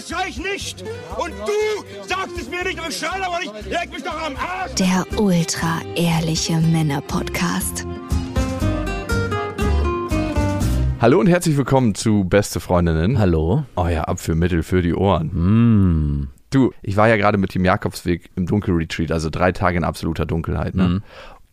ich oder schrei ich nicht? Und du sagst es mir nicht, aber ich schrei aber nicht. Leg mich doch am Arsch. Der ultra ehrliche Männer-Podcast. Hallo und herzlich willkommen zu Beste Freundinnen. Hallo. Euer Abführmittel für die Ohren. Mm. Du, ich war ja gerade mit dem Jakobsweg im Dunkelretreat, also drei Tage in absoluter Dunkelheit. Ne? Mhm.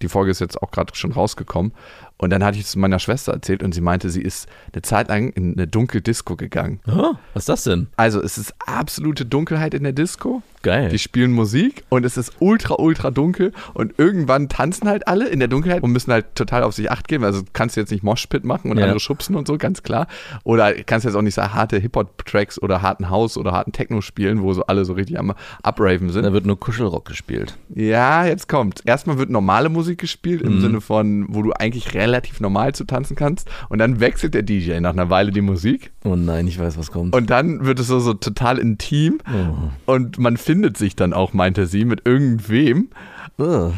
Die Folge ist jetzt auch gerade schon rausgekommen. Und dann hatte ich es meiner Schwester erzählt und sie meinte, sie ist eine Zeit lang in eine Dunkeldisco gegangen. Oh, was ist das denn? Also es ist absolute Dunkelheit in der Disco. Geil. Die spielen Musik und es ist ultra, ultra dunkel und irgendwann tanzen halt alle in der Dunkelheit und müssen halt total auf sich acht geben. Also kannst du jetzt nicht Moshpit machen und Ja. andere schubsen und so, ganz klar. Oder kannst jetzt auch nicht so harte Hip-Hop-Tracks oder harten House oder harten Techno spielen, wo so alle so richtig am Upraven sind. Da wird nur Kuschelrock gespielt. Ja, jetzt kommt. Erstmal wird normale Musik gespielt, im Mhm. Sinne von, wo du eigentlich relativ normal zu tanzen kannst. Und dann wechselt der DJ nach einer Weile die Musik. Oh nein, ich weiß, was kommt. Und dann wird es so, so total intim. oh. Und man findet sich dann auch, meinte sie, mit irgendwem. Und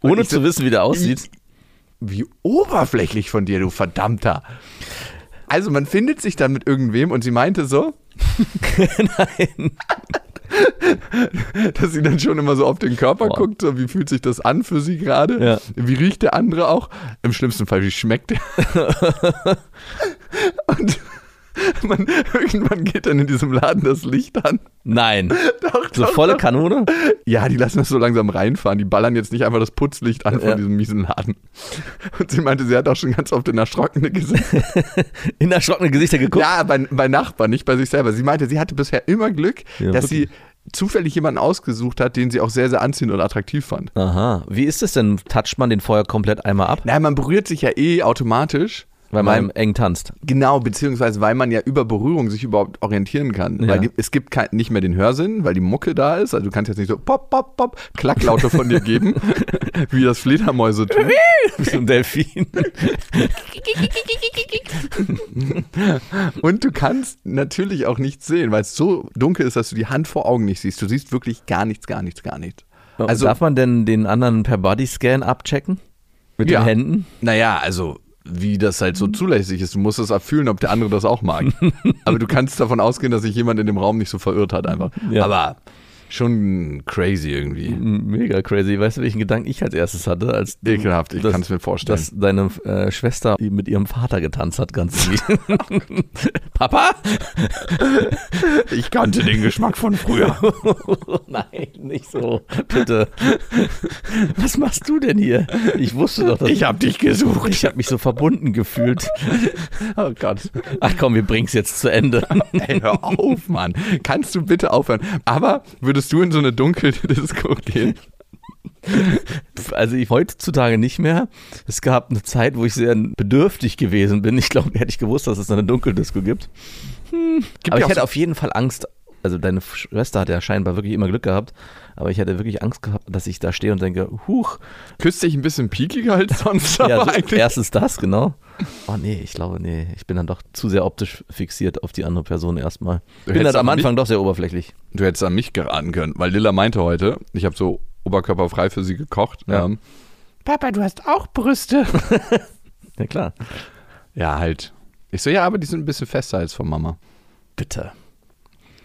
Ohne zu wissen, wie der aussieht. Wie oberflächlich von dir, du Verdammter. Also man findet sich dann mit irgendwem und sie meinte so, Nein. dass sie dann schon immer so auf den Körper Boah. guckt, so wie fühlt sich das an für sie gerade, Ja. wie riecht der andere auch, im schlimmsten Fall, wie schmeckt der. und man, irgendwann geht dann in diesem Laden das Licht an. Nein. Doch, So doch, volle doch. Kanone? Ja, die lassen das so langsam reinfahren. Die ballern jetzt nicht einfach das Putzlicht an von Ja. diesem miesen Laden. Und sie meinte, sie hat auch schon ganz oft in erschrockene Gesichter. In erschrockene Gesichter geguckt? Ja, bei, bei Nachbarn, nicht bei sich selber. Sie meinte, sie hatte bisher immer Glück, Ja, dass wirklich. sie zufällig jemanden ausgesucht hat, den sie auch sehr, sehr anziehend und attraktiv fand. Aha. Wie ist es denn? Toucht man den vorher komplett einmal ab? Naja, man berührt sich ja eh automatisch. Weil man eng tanzt. Genau, beziehungsweise weil man ja über Berührung sich überhaupt orientieren kann. Ja. Weil die, es gibt kein, nicht mehr den Hörsinn, weil die Mucke da ist. Also du kannst jetzt nicht so pop, pop, pop, Klacklaute von dir geben, wie das Fledermäuse tun. Wie so ein Delfin. Und du kannst natürlich auch nichts sehen, weil es so dunkel ist, dass du die Hand vor Augen nicht siehst. Du siehst wirklich gar nichts, gar nichts, gar nichts. Also- Darf man denn den anderen per Bodyscan abchecken? Mit Ja. den Händen? Naja, also wie das halt so zulässig ist. Du musst es erfüllen, ob der andere das auch mag. Aber du kannst davon ausgehen, dass sich jemand in dem Raum nicht so verirrt hat einfach. Ja. Aber schon crazy irgendwie. Mega crazy. Weißt du, welchen Gedanken ich als erstes hatte? Als Ekelhaft, ich kann es mir vorstellen. Dass deine äh, Schwester mit ihrem Vater getanzt hat, ganz. Papa? ich kannte den Geschmack von früher. Nein, nicht so. Bitte. Was machst du denn hier? Ich wusste doch, dass Ich hab dich gesucht. Ich habe mich so verbunden gefühlt. Oh Gott. Ach komm, wir bringen's jetzt zu Ende. Ey, hör auf, Mann. Kannst du bitte aufhören? Aber würdest du in so eine dunkle Disco gehen? Also ich heutzutage nicht mehr. Es gab eine Zeit, wo ich sehr bedürftig gewesen bin. Ich glaube, hätte ich gewusst, dass es eine Dunkeldisco gibt. Gibt aber ich hätte so- auf jeden Fall Angst. Also deine Schwester hat ja scheinbar wirklich immer Glück gehabt, aber ich hätte wirklich Angst gehabt, dass ich da stehe und denke, huch, Küsst dich ein bisschen piekiger als sonst, ja, aber eigentlich. erstens das, genau. Oh nee, ich glaube, nee, ich bin dann doch zu sehr optisch fixiert auf die andere Person erstmal. Du bin dann am Anfang doch sehr oberflächlich. Du hättest an mich geraten können, weil Lilla meinte heute, ich habe so oberkörperfrei für sie gekocht. Ja. Ähm, Papa, du hast auch Brüste. Ja klar. ja, halt. Ich so, ja, aber die sind ein bisschen fester als von Mama. Bitte.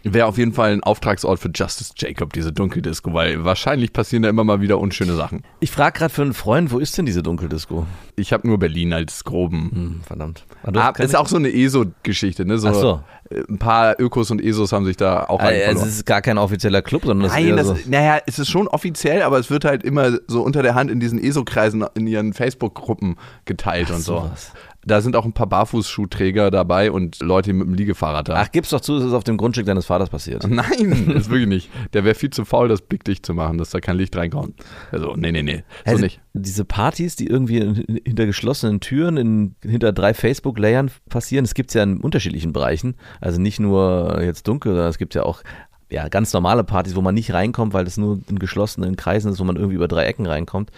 Wäre auf jeden Fall ein Auftragsort für Justice Jacob, diese Dunkeldisco, weil wahrscheinlich passieren da immer mal wieder unschöne Sachen. Ich frage gerade für einen Freund, wo ist denn diese Dunkeldisco? Ich habe nur Berlin als groben. Hm, verdammt. Ah, ist auch so eine ESO-Geschichte, ne? So, Ach so. äh, Ein paar Ökos und ESOs haben sich da auch verloren. es ist gar kein offizieller Club, sondern ist Nein, das, so. naja, es ist schon offiziell, aber es wird halt immer so unter der Hand in diesen ESO-Kreisen in ihren Facebook-Gruppen geteilt und so. sowas. Da sind auch ein paar Barfußschuhträger dabei und Leute mit dem Liegefahrrad da. Ach, gib's doch zu, es ist auf dem Grundstück deines Vaters passiert. Nein, das wirklich nicht. Der wäre viel zu faul, das blickdicht zu machen, dass da kein Licht reinkommt. Also, nee, nee, nee. So Also, nicht. Diese Partys, die irgendwie in- hinter geschlossenen Türen, in, hinter drei Facebook-Layern passieren, das gibt's ja in unterschiedlichen Bereichen. Also nicht nur jetzt dunkel, sondern es gibt ja auch ja, ganz normale Partys, wo man nicht reinkommt, weil das nur in geschlossenen Kreisen ist, wo man irgendwie über drei Ecken reinkommt.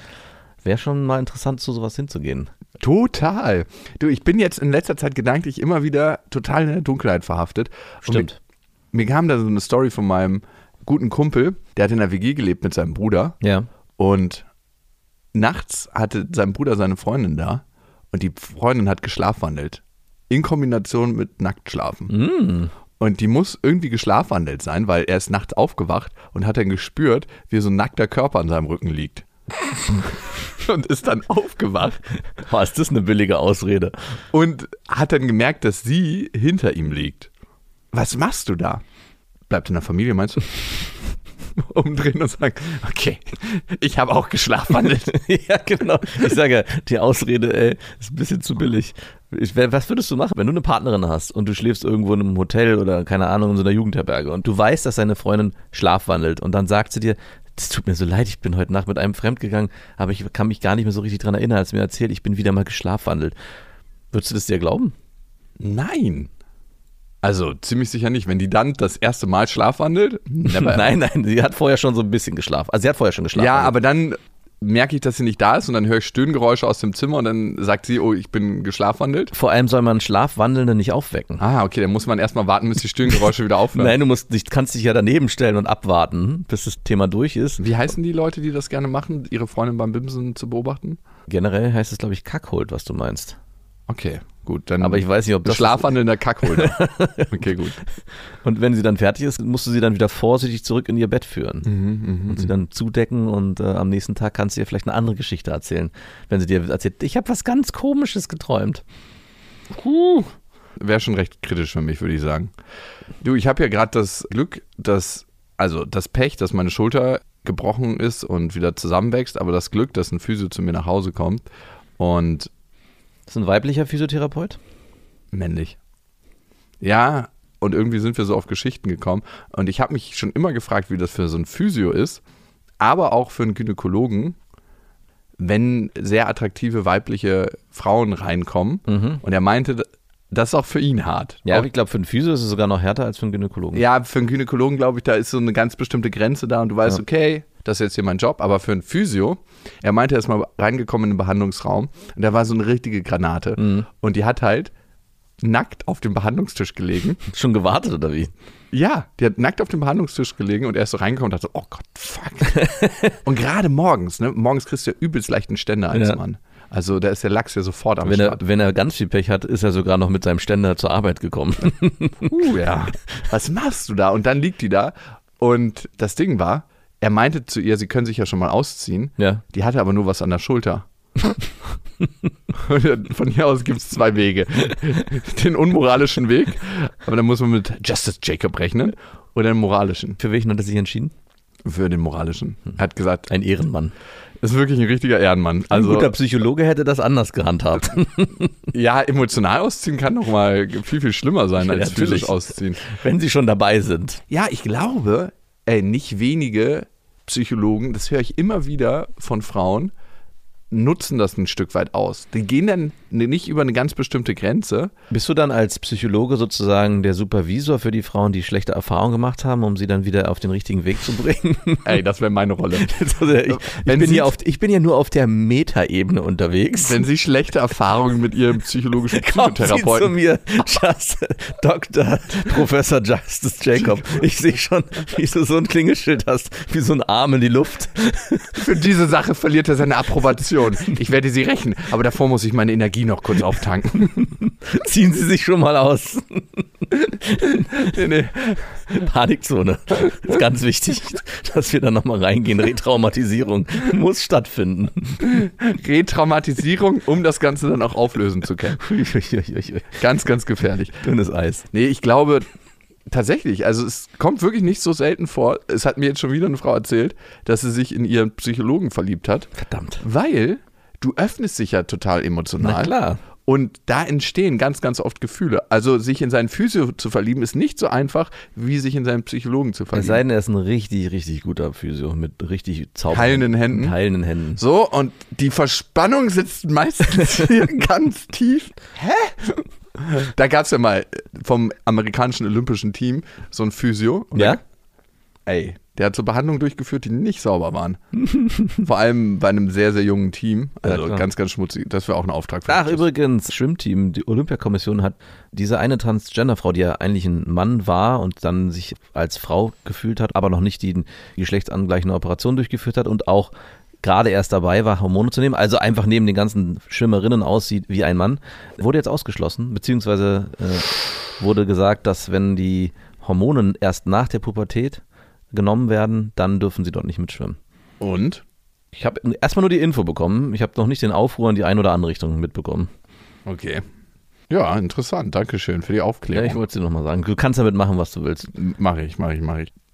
Wäre schon mal interessant, zu sowas hinzugehen. Total. Du, ich bin jetzt in letzter Zeit gedanklich immer wieder total in der Dunkelheit verhaftet. Und Stimmt. Mir, mir kam da so eine Story von meinem guten Kumpel, der hat in der WG gelebt mit seinem Bruder. Ja. Und nachts hatte sein Bruder seine Freundin da und die Freundin hat geschlafwandelt. In Kombination mit Nacktschlafen. Mm. Und die muss irgendwie geschlafwandelt sein, weil er ist nachts aufgewacht und hat dann gespürt, wie so ein nackter Körper an seinem Rücken liegt. und ist dann aufgewacht Boah, ist das eine billige Ausrede. und hat dann gemerkt, dass sie hinter ihm liegt. Was machst du da? Bleibt in der Familie, meinst du? Umdrehen und sagen, okay, ich habe auch geschlafwandelt. ja, genau. Ich sage die Ausrede, ey, ist ein bisschen zu billig. Ich, was würdest du machen, wenn du eine Partnerin hast und du schläfst irgendwo in einem Hotel oder keine Ahnung in so einer Jugendherberge und du weißt, dass deine Freundin schlafwandelt und dann sagt sie dir, es tut mir so leid, ich bin heute Nacht mit einem fremd gegangen, aber ich kann mich gar nicht mehr so richtig dran erinnern, als mir erzählt, ich bin wieder mal geschlafwandelt. Würdest du das dir glauben? Nein. Also ziemlich sicher nicht. Wenn die dann das erste Mal schlafwandelt. Nein, nein, sie hat vorher schon so ein bisschen geschlafen. Also sie hat vorher schon geschlafen. Ja, aber dann merke ich, dass sie nicht da ist und dann höre ich Stöhngeräusche aus dem Zimmer und dann sagt sie, oh, ich bin geschlafwandelt. vor allem soll man Schlafwandelnde nicht aufwecken. Ah, okay, dann muss man erstmal warten, bis die Stöhngeräusche wieder aufhören. Nein, du musst dich, kannst dich ja daneben stellen und abwarten, bis das Thema durch ist. Wie heißen die Leute, die das gerne machen, ihre Freundin beim Bimsen zu beobachten? Generell heißt es, glaube ich, Kackholt, was du meinst. Okay, gut. Dann Aber ich weiß nicht, ob das. Schlafwandelnder Kackholder. Okay, gut. Und wenn sie dann fertig ist, musst du sie dann wieder vorsichtig zurück in ihr Bett führen. Mhm, und sie dann zudecken und äh, am nächsten Tag kannst du ihr vielleicht eine andere Geschichte erzählen. Wenn sie dir erzählt, ich habe was ganz Komisches geträumt. Wäre schon recht kritisch für mich, würde ich sagen. Du, ich habe ja gerade das Glück, dass, also das Pech, dass meine Schulter gebrochen ist und wieder zusammenwächst, aber das Glück, dass ein Physio zu mir nach Hause kommt und ist ein weiblicher Physiotherapeut? männlich. Ja, und irgendwie sind wir so auf Geschichten gekommen. Und ich habe mich schon immer gefragt, wie das für so ein Physio ist, aber auch für einen Gynäkologen, wenn sehr attraktive weibliche Frauen reinkommen. Und er meinte, das ist auch für ihn hart. Ja, auch, ich glaube, für einen Physio ist es sogar noch härter als für einen Gynäkologen. ja, für einen Gynäkologen glaube ich, da ist so eine ganz bestimmte Grenze da und du weißt, Ja. okay, das ist jetzt hier mein Job, aber für einen Physio, er meinte, er ist mal reingekommen in den Behandlungsraum und da war so eine richtige Granate Mhm. und die hat halt nackt auf dem Behandlungstisch gelegen. Schon gewartet oder wie? Ja, die hat nackt auf dem Behandlungstisch gelegen und er ist so reingekommen und dachte, so, oh Gott, fuck. und gerade morgens, ne, morgens kriegst du ja übelst leichten Ständer als Ja. Mann. Also da ist der Lachs ja sofort am Wenn er, Start. wenn er ganz viel Pech hat, ist er sogar noch mit seinem Ständer zur Arbeit gekommen. Uh, ja. Was machst du da? Und dann liegt die da und das Ding war, er meinte zu ihr, sie können sich ja schon mal ausziehen. ja. Die hatte aber nur was an der Schulter. Von hier aus gibt es zwei Wege. Den unmoralischen Weg, aber dann muss man mit Justice Jacob rechnen, oder den moralischen. Für welchen hat er sich entschieden? Für den moralischen. Er hat gesagt, Ein Ehrenmann. ist wirklich ein richtiger Ehrenmann. Ein Also, guter Psychologe hätte das anders gehandhabt. ja, emotional ausziehen kann noch mal viel, viel schlimmer sein Ja, als natürlich. physisch ausziehen. wenn sie schon dabei sind. Ja, ich glaube, ey, nicht wenige Psychologen, das höre ich immer wieder von Frauen, nutzen das ein Stück weit aus. Die gehen dann nicht über eine ganz bestimmte Grenze. Bist du dann als Psychologe sozusagen der Supervisor für die Frauen, die schlechte Erfahrungen gemacht haben, um sie dann wieder auf den richtigen Weg zu bringen? Ey, das wäre meine Rolle. Also ich, ich, bin sie- auf, ich bin ja nur auf der Metaebene unterwegs. Wenn sie schlechte Erfahrungen mit ihrem psychologischen Kommt sie zu Psychotherapeuten. mir, Just, Dr. Professor Justice Jacob. Ich sehe schon, wie du so ein Klingelschild hast, wie so ein Arm in die Luft. Für diese Sache verliert er seine Approbation. Schon. Ich werde sie rächen. Aber davor muss ich meine Energie noch kurz auftanken. Ziehen Sie sich schon mal aus. nee, nee. Panikzone. Ist ganz wichtig, dass wir da nochmal reingehen. Retraumatisierung muss stattfinden. Retraumatisierung, um das Ganze dann auch auflösen zu können. Ganz, ganz gefährlich. Dünnes Eis. Nee, ich glaube tatsächlich, also es kommt wirklich nicht so selten vor. Es hat mir jetzt schon wieder eine Frau erzählt, dass sie sich in ihren Psychologen verliebt hat. Verdammt. Weil du öffnest dich ja total emotional. Na klar. Und da entstehen ganz, ganz oft Gefühle. Also sich in seinen Physio zu verlieben, ist nicht so einfach, wie sich in seinen Psychologen zu Es verlieben. sei denn, er ist ein richtig, richtig guter Physio mit richtig Zauber. Heilenden Händen. Heilenden Händen. So, und die Verspannung sitzt meistens hier ganz tief. Hä? Da gab es ja mal vom amerikanischen olympischen Team so ein Physio. Ja? Ey, der hat so Behandlungen durchgeführt, die nicht sauber waren. Vor allem bei einem sehr, sehr jungen Team. Also klar. ganz, ganz schmutzig. Das wäre auch ein Auftrag für Ach, übrigens, Schwimmteam, die Olympiakommission hat diese eine Transgender-Frau, die ja eigentlich ein Mann war und dann sich als Frau gefühlt hat, aber noch nicht die geschlechtsangleichende Operation durchgeführt hat und auch gerade erst dabei war, Hormone zu nehmen, also einfach neben den ganzen Schwimmerinnen aussieht wie ein Mann, wurde jetzt ausgeschlossen, beziehungsweise äh, wurde gesagt, dass wenn die Hormone erst nach der Pubertät genommen werden, dann dürfen sie dort nicht mitschwimmen. Und? Ich habe erstmal nur die Info bekommen, ich habe noch nicht den Aufruhr in die eine oder andere Richtung mitbekommen. Okay. Ja, interessant. Dankeschön für die Ja, Aufklärung. ich wollte es dir nochmal sagen. Du kannst damit machen, was du willst. Mache ich, mache ich, mache ich.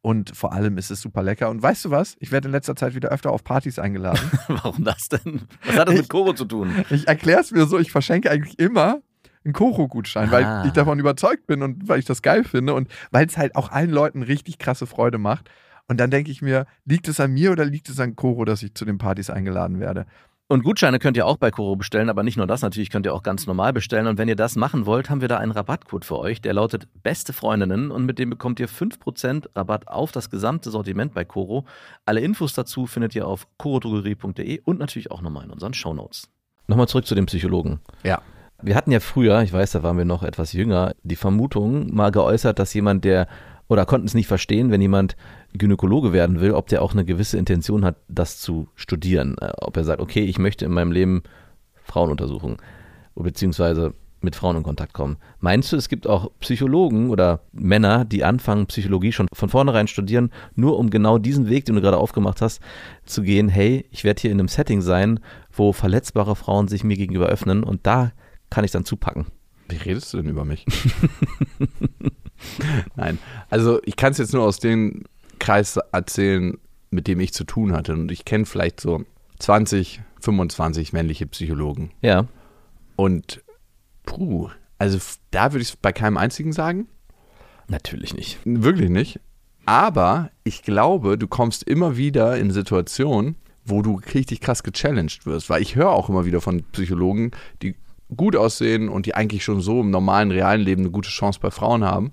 Und vor allem ist es super lecker. Und weißt du was? Ich werde in letzter Zeit wieder öfter auf Partys eingeladen. Warum das denn? Was hat das mit Koro zu tun? ich erkläre es mir so, ich verschenke eigentlich immer einen Koro-Gutschein, weil Ah. ich davon überzeugt bin und weil ich das geil finde und weil es halt auch allen Leuten richtig krasse Freude macht. Und dann denke ich mir, liegt es an mir oder liegt es an Koro, dass ich zu den Partys eingeladen werde? Und Gutscheine könnt ihr auch bei Koro bestellen, aber nicht nur das, natürlich könnt ihr auch ganz normal bestellen. Und wenn ihr das machen wollt, haben wir da einen Rabattcode für euch, der lautet Beste Freundinnen und mit dem bekommt ihr 5% Rabatt auf das gesamte Sortiment bei Koro. Alle Infos dazu findet ihr auf korodrogerie.de und natürlich auch nochmal in unseren Shownotes. Nochmal zurück zu dem Psychologen. Ja. Wir hatten ja früher, ich weiß, da waren wir noch etwas jünger, die Vermutung mal geäußert, dass jemand, der oder konnten es nicht verstehen, wenn jemand Gynäkologe werden will, ob der auch eine gewisse Intention hat, das zu studieren. Äh, Ob er sagt, okay, ich möchte in meinem Leben Frauen untersuchen, beziehungsweise mit Frauen in Kontakt kommen. Meinst du, es gibt auch Psychologen oder Männer, die anfangen, Psychologie schon von vornherein studieren, nur um genau diesen Weg, den du gerade aufgemacht hast, zu gehen, hey, ich werde hier in einem Setting sein, wo verletzbare Frauen sich mir gegenüber öffnen und da kann ich dann zupacken. Wie redest du denn über mich? Nein, also ich kann es jetzt nur aus dem Kreis erzählen, mit dem ich zu tun hatte. Und ich kenne vielleicht so 20, 25 männliche Psychologen. Ja, Und puh, also da würde ich es bei keinem einzigen sagen. natürlich nicht. Wirklich nicht. Aber ich glaube, du kommst immer wieder in Situationen, wo du richtig krass gechallenged wirst. Weil ich höre auch immer wieder von Psychologen, die gut aussehen und die eigentlich schon so im normalen, realen Leben eine gute Chance bei Frauen haben,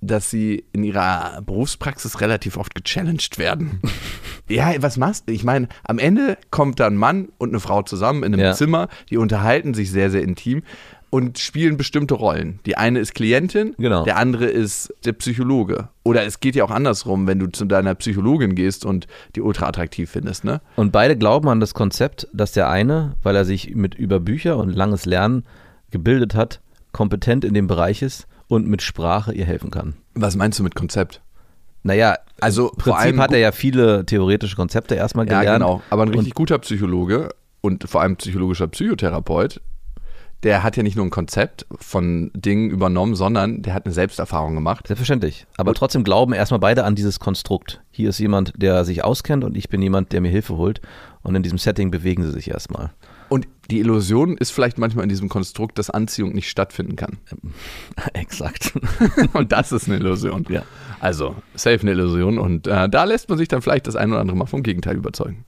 dass sie in ihrer Berufspraxis relativ oft gechallenged werden. ja, was machst du? Ich meine, am Ende kommt da ein Mann und eine Frau zusammen in einem Ja. Zimmer, die unterhalten sich sehr, sehr intim und spielen bestimmte Rollen. Die eine ist Klientin, Genau. der andere ist der Psychologe. Oder es geht ja auch andersrum, wenn du zu deiner Psychologin gehst und die ultra attraktiv findest, ne? Und beide glauben an das Konzept, dass der eine, weil er sich mit über Bücher und langes Lernen gebildet hat, kompetent in dem Bereich ist und mit Sprache ihr helfen kann. Was meinst du mit Konzept? Naja, Also im Prinzip hat er ja viele theoretische Konzepte erstmal Ja, gelernt. genau. Aber ein richtig guter Psychologe und vor allem psychologischer Psychotherapeut, der hat ja nicht nur ein Konzept von Dingen übernommen, sondern der hat eine Selbsterfahrung gemacht. Selbstverständlich. Aber trotzdem glauben erstmal beide an dieses Konstrukt. Hier ist jemand, der sich auskennt und ich bin jemand, der mir Hilfe holt. Und in diesem Setting bewegen sie sich erstmal. Und die Illusion ist vielleicht manchmal in diesem Konstrukt, dass Anziehung nicht stattfinden kann. Exakt. Und das ist eine Illusion. Ja. Also, safe eine Illusion. Und äh, da lässt man sich dann vielleicht das ein oder andere Mal vom Gegenteil überzeugen.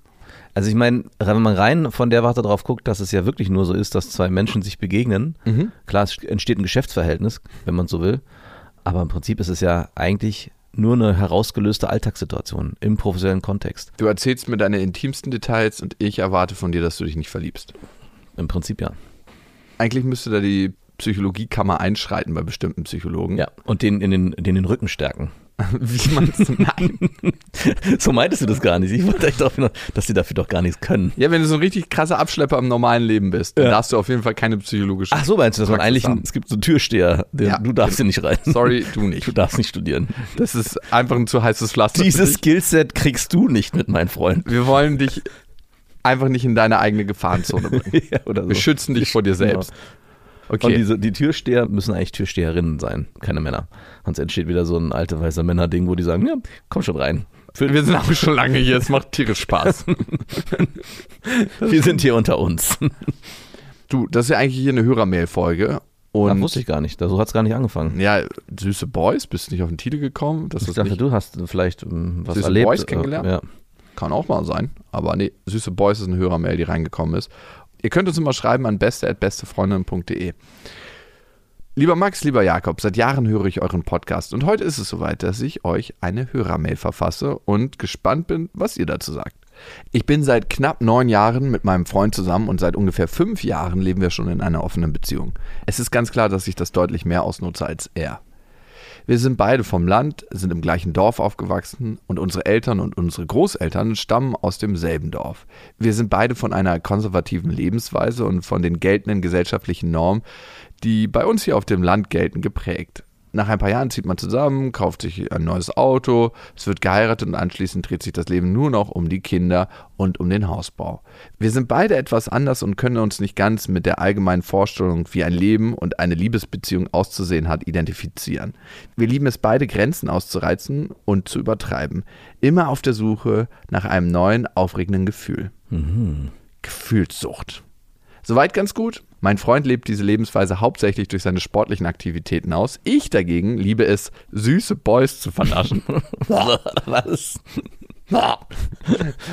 Also ich meine, wenn man rein von der Warte drauf guckt, dass es ja wirklich nur so ist, dass zwei Menschen sich begegnen, klar, es entsteht ein Geschäftsverhältnis, wenn man so will, aber im Prinzip ist es ja eigentlich nur eine herausgelöste Alltagssituation im professionellen Kontext. Du erzählst mir deine intimsten Details und ich erwarte von dir, dass du dich nicht verliebst. Im Prinzip ja. Eigentlich müsste da die Psychologiekammer einschreiten bei bestimmten Psychologen. Ja. Und den in den, den, den Rücken stärken. Wie man es. Nein. So meintest du das gar nicht. Ich wollte echt darauf hinaus, dass sie dafür doch gar nichts können. Ja, wenn du so ein richtig krasser Abschlepper im normalen Leben bist, dann Ja. darfst du auf jeden Fall keine psychologische. Ach so meinst du, dass man eigentlich, haben. es gibt so einen Türsteher, der, Ja. du darfst hier nicht rein. Sorry, du nicht. Du darfst nicht studieren. Das ist einfach ein zu heißes Pflaster. Dieses. Skillset kriegst du nicht mit, mein Freund. Wir wollen dich einfach nicht in deine eigene Gefahrenzone bringen. ja, oder so. Wir schützen dich vor dir selbst. Und Okay. diese, die Türsteher müssen eigentlich Türsteherinnen sein, keine Männer. Sonst entsteht wieder so ein alte weißer Männer-Ding, wo die sagen, ja, komm schon rein. Wir sind auch schon lange hier, es macht tierisch Spaß. Wir sind hier unter uns. Du, das ist ja eigentlich hier eine Hörermail-Folge. Das Und wusste ich gar nicht. So hat es gar nicht angefangen. ja, süße Boys, bist du nicht auf den Titel gekommen? Das Ich ist dachte, du hast vielleicht ähm, was Süße erlebt. Boys kennengelernt? Äh, Ja. kann auch mal sein. Aber nee, süße Boys ist eine Hörermail, die reingekommen ist. Ihr könnt uns immer schreiben an beste.bestefreundin.de. Lieber Max, lieber Jakob, seit Jahren höre ich euren Podcast und heute ist es soweit, dass ich euch eine Hörermail verfasse und gespannt bin, was ihr dazu sagt. Ich bin seit knapp neun Jahren mit meinem Freund zusammen und seit ungefähr fünf Jahren leben wir schon in einer offenen Beziehung. Es ist ganz klar, dass ich das deutlich mehr ausnutze als er. Wir sind beide vom Land, sind im gleichen Dorf aufgewachsen und unsere Eltern und unsere Großeltern stammen aus demselben Dorf. Wir sind beide von einer konservativen Lebensweise und von den geltenden gesellschaftlichen Normen, die bei uns hier auf dem Land gelten, geprägt. Nach ein paar Jahren zieht man zusammen, kauft sich ein neues Auto, es wird geheiratet und anschließend dreht sich das Leben nur noch um die Kinder und um den Hausbau. Wir sind beide etwas anders und können uns nicht ganz mit der allgemeinen Vorstellung, wie ein Leben und eine Liebesbeziehung auszusehen hat, identifizieren. Wir lieben es beide, Grenzen auszureizen und zu übertreiben. Immer auf der Suche nach einem neuen, aufregenden Gefühl. Gefühlssucht. Soweit ganz gut. Mein Freund lebt diese Lebensweise hauptsächlich durch seine sportlichen Aktivitäten aus. Ich dagegen liebe es, süße Boys zu vernaschen. Was?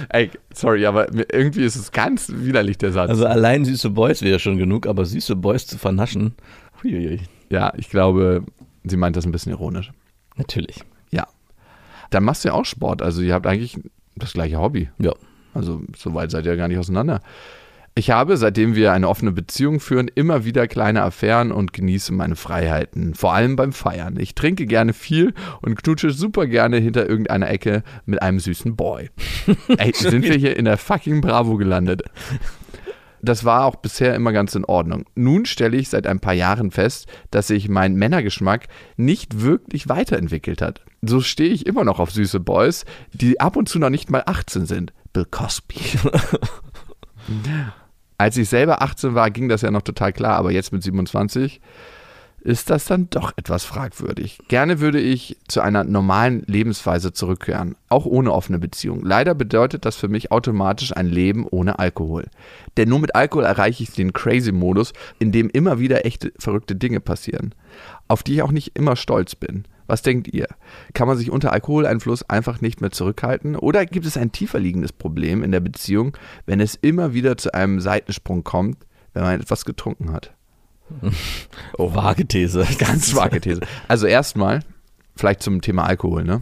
Ey, sorry, aber irgendwie ist es ganz widerlich, der Satz. Also allein süße Boys wäre schon genug, aber süße Boys zu vernaschen, huiuiui. ja, ich glaube, sie meint das ein bisschen ironisch. Natürlich. Ja. Dann machst du ja auch Sport. Also ihr habt eigentlich das gleiche Hobby. Ja. Also so weit seid ihr gar nicht auseinander. Ich habe, seitdem wir eine offene Beziehung führen, immer wieder kleine Affären und genieße meine Freiheiten, vor allem beim Feiern. Ich trinke gerne viel und knutsche super gerne hinter irgendeiner Ecke mit einem süßen Boy. Ey, sind wir hier in der fucking Bravo gelandet. Das war auch bisher immer ganz in Ordnung. Nun stelle ich seit ein paar Jahren fest, dass sich mein Männergeschmack nicht wirklich weiterentwickelt hat. So stehe ich immer noch auf süße Boys, die ab und zu noch nicht mal 18 sind. Bill Cosby. Als ich selber 18 war, ging das ja noch total klar, aber jetzt mit 27 ist das dann doch etwas fragwürdig. Gerne würde ich zu einer normalen Lebensweise zurückkehren, auch ohne offene Beziehung. Leider bedeutet das für mich automatisch ein Leben ohne Alkohol. Denn nur mit Alkohol erreiche ich den Crazy-Modus, in dem immer wieder echte verrückte Dinge passieren, auf die ich auch nicht immer stolz bin. Was denkt ihr? Kann man sich unter Alkoholeinfluss einfach nicht mehr zurückhalten? Oder gibt es ein tiefer liegendes Problem in der Beziehung, wenn es immer wieder zu einem Seitensprung kommt, wenn man etwas getrunken hat? Oh, vage These. Ganz vage These. Also erstmal, vielleicht zum Thema Alkohol, ne?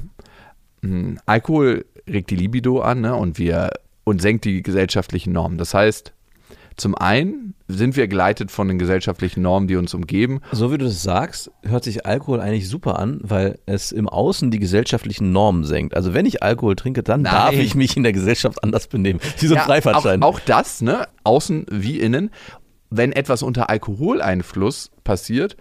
Hm, Alkohol regt die Libido an, ne? Und wir und senkt die gesellschaftlichen Normen. Das heißt, zum einen sind wir geleitet von den gesellschaftlichen Normen, die uns umgeben. So wie du das sagst, hört sich Alkohol eigentlich super an, weil es im Außen die gesellschaftlichen Normen senkt. Also wenn ich Alkohol trinke, dann Nein. darf ich mich in der Gesellschaft anders benehmen. Wie so ein Ja, Freifahrtschein. Auch, auch das, ne? Außen wie innen. Wenn etwas unter Alkoholeinfluss passiert,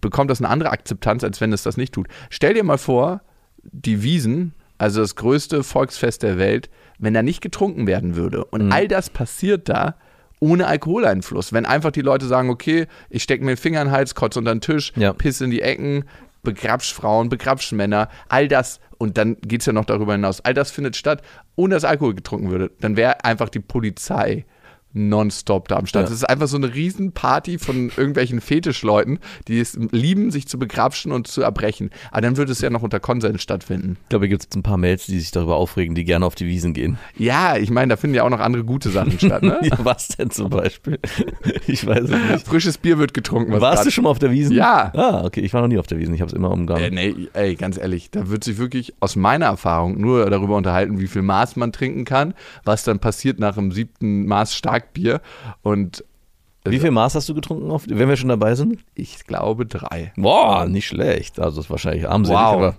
bekommt das eine andere Akzeptanz, als wenn es das nicht tut. Stell dir mal vor, die Wiesen, also das größte Volksfest der Welt, wenn da nicht getrunken werden würde und all das passiert da ohne Alkoholeinfluss. Wenn einfach die Leute sagen, okay, ich stecke mir den Finger in den Hals, kotze unter den Tisch, Ja. piss in die Ecken, begrapsch Frauen, begrapsch Männer, all das, und dann geht es ja noch darüber hinaus, all das findet statt, ohne dass Alkohol getrunken würde. Dann wäre einfach die Polizei nonstop da am Start. Ja. Das ist einfach so eine Riesenparty von irgendwelchen Fetischleuten, die es lieben, sich zu begrapschen und zu erbrechen. Aber dann würde es ja noch unter Konsens stattfinden. Ich glaube, hier gibt es ein paar Mails, die sich darüber aufregen, die gerne auf die Wiesen gehen. Ja, ich meine, da finden ja auch noch andere gute Sachen statt. Ne? Ja, was denn zum Beispiel? Ich weiß es nicht. Frisches Bier wird getrunken. Warst grad- du schon mal auf der Wiesen? Ja. Ah, okay. Ich war noch nie auf der Wiesen. Ich habe es immer Äh, umgangen. nee, ey, ganz ehrlich, da wird sich wirklich aus meiner Erfahrung nur darüber unterhalten, wie viel Maß man trinken kann, was dann passiert nach dem siebten Maß Starkbier. Und Wie viel Maß hast du getrunken, auf, wenn wir schon dabei sind? ich glaube drei. Boah, nicht schlecht. Also, das ist wahrscheinlich armselig, Wow. aber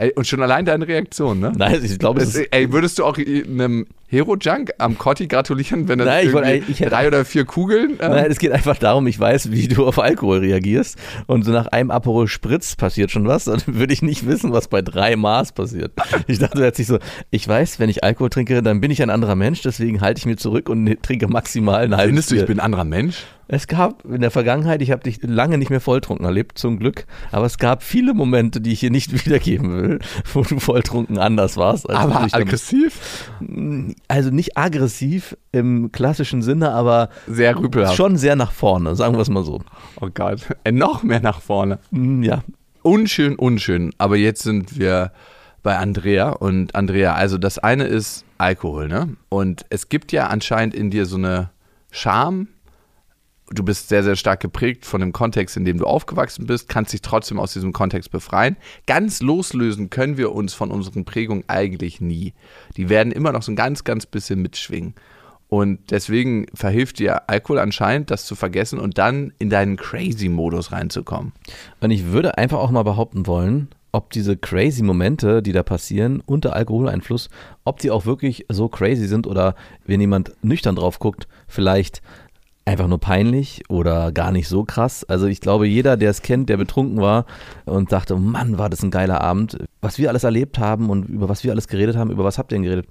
Ey, und schon allein deine Reaktion, ne? nein, ich glaube, es ist, ey, würdest du auch einem Hero-Junk am Cotti gratulieren, wenn er Nein, ich wollte irgendwie eigentlich- ich hätte- drei oder vier Kugeln? ähm, Nein, es geht einfach darum, ich weiß, wie du auf Alkohol reagierst. Und so nach einem Aperol Spritz passiert schon was, dann würde ich nicht wissen, was bei drei Maß passiert. Ich dachte jetzt nicht so, ich weiß, wenn ich Alkohol trinke, dann bin ich ein anderer Mensch, deswegen halte ich mir zurück und trinke maximal ein halbes Findest du, ich bin ein anderer Mensch? Es gab in der Vergangenheit, ich habe dich lange nicht mehr volltrunken erlebt, zum Glück, aber es gab viele Momente, die ich hier nicht wiedergeben will, wo du volltrunken anders warst. als Aber damit- aggressiv? Also nicht aggressiv im klassischen Sinne, aber Sehr rüpelhaft. schon sehr nach vorne, sagen wir es mal so. Oh Gott. Ey, noch mehr nach vorne. Mm, Ja, Unschön, unschön. Aber jetzt sind wir bei Andrea. Und Andrea, also das eine ist Alkohol, ne? Und es gibt ja anscheinend in dir so eine Scham. Du bist sehr, sehr stark geprägt von dem Kontext, in dem du aufgewachsen bist, kannst dich trotzdem aus diesem Kontext befreien. Ganz loslösen können wir uns von unseren Prägungen eigentlich nie. Die werden immer noch so ein ganz, ganz bisschen mitschwingen. Und deswegen verhilft dir Alkohol anscheinend, das zu vergessen und dann in deinen Crazy-Modus reinzukommen. Und ich würde einfach auch mal behaupten wollen, ob diese crazy Momente, die da passieren, unter Alkoholeinfluss, ob die auch wirklich so crazy sind oder wenn jemand nüchtern drauf guckt, vielleicht einfach nur peinlich oder gar nicht so krass. Also ich glaube, jeder, der es kennt, der betrunken war und dachte, Mann, war das ein geiler Abend, was wir alles erlebt haben und über was wir alles geredet haben, über was habt ihr denn geredet?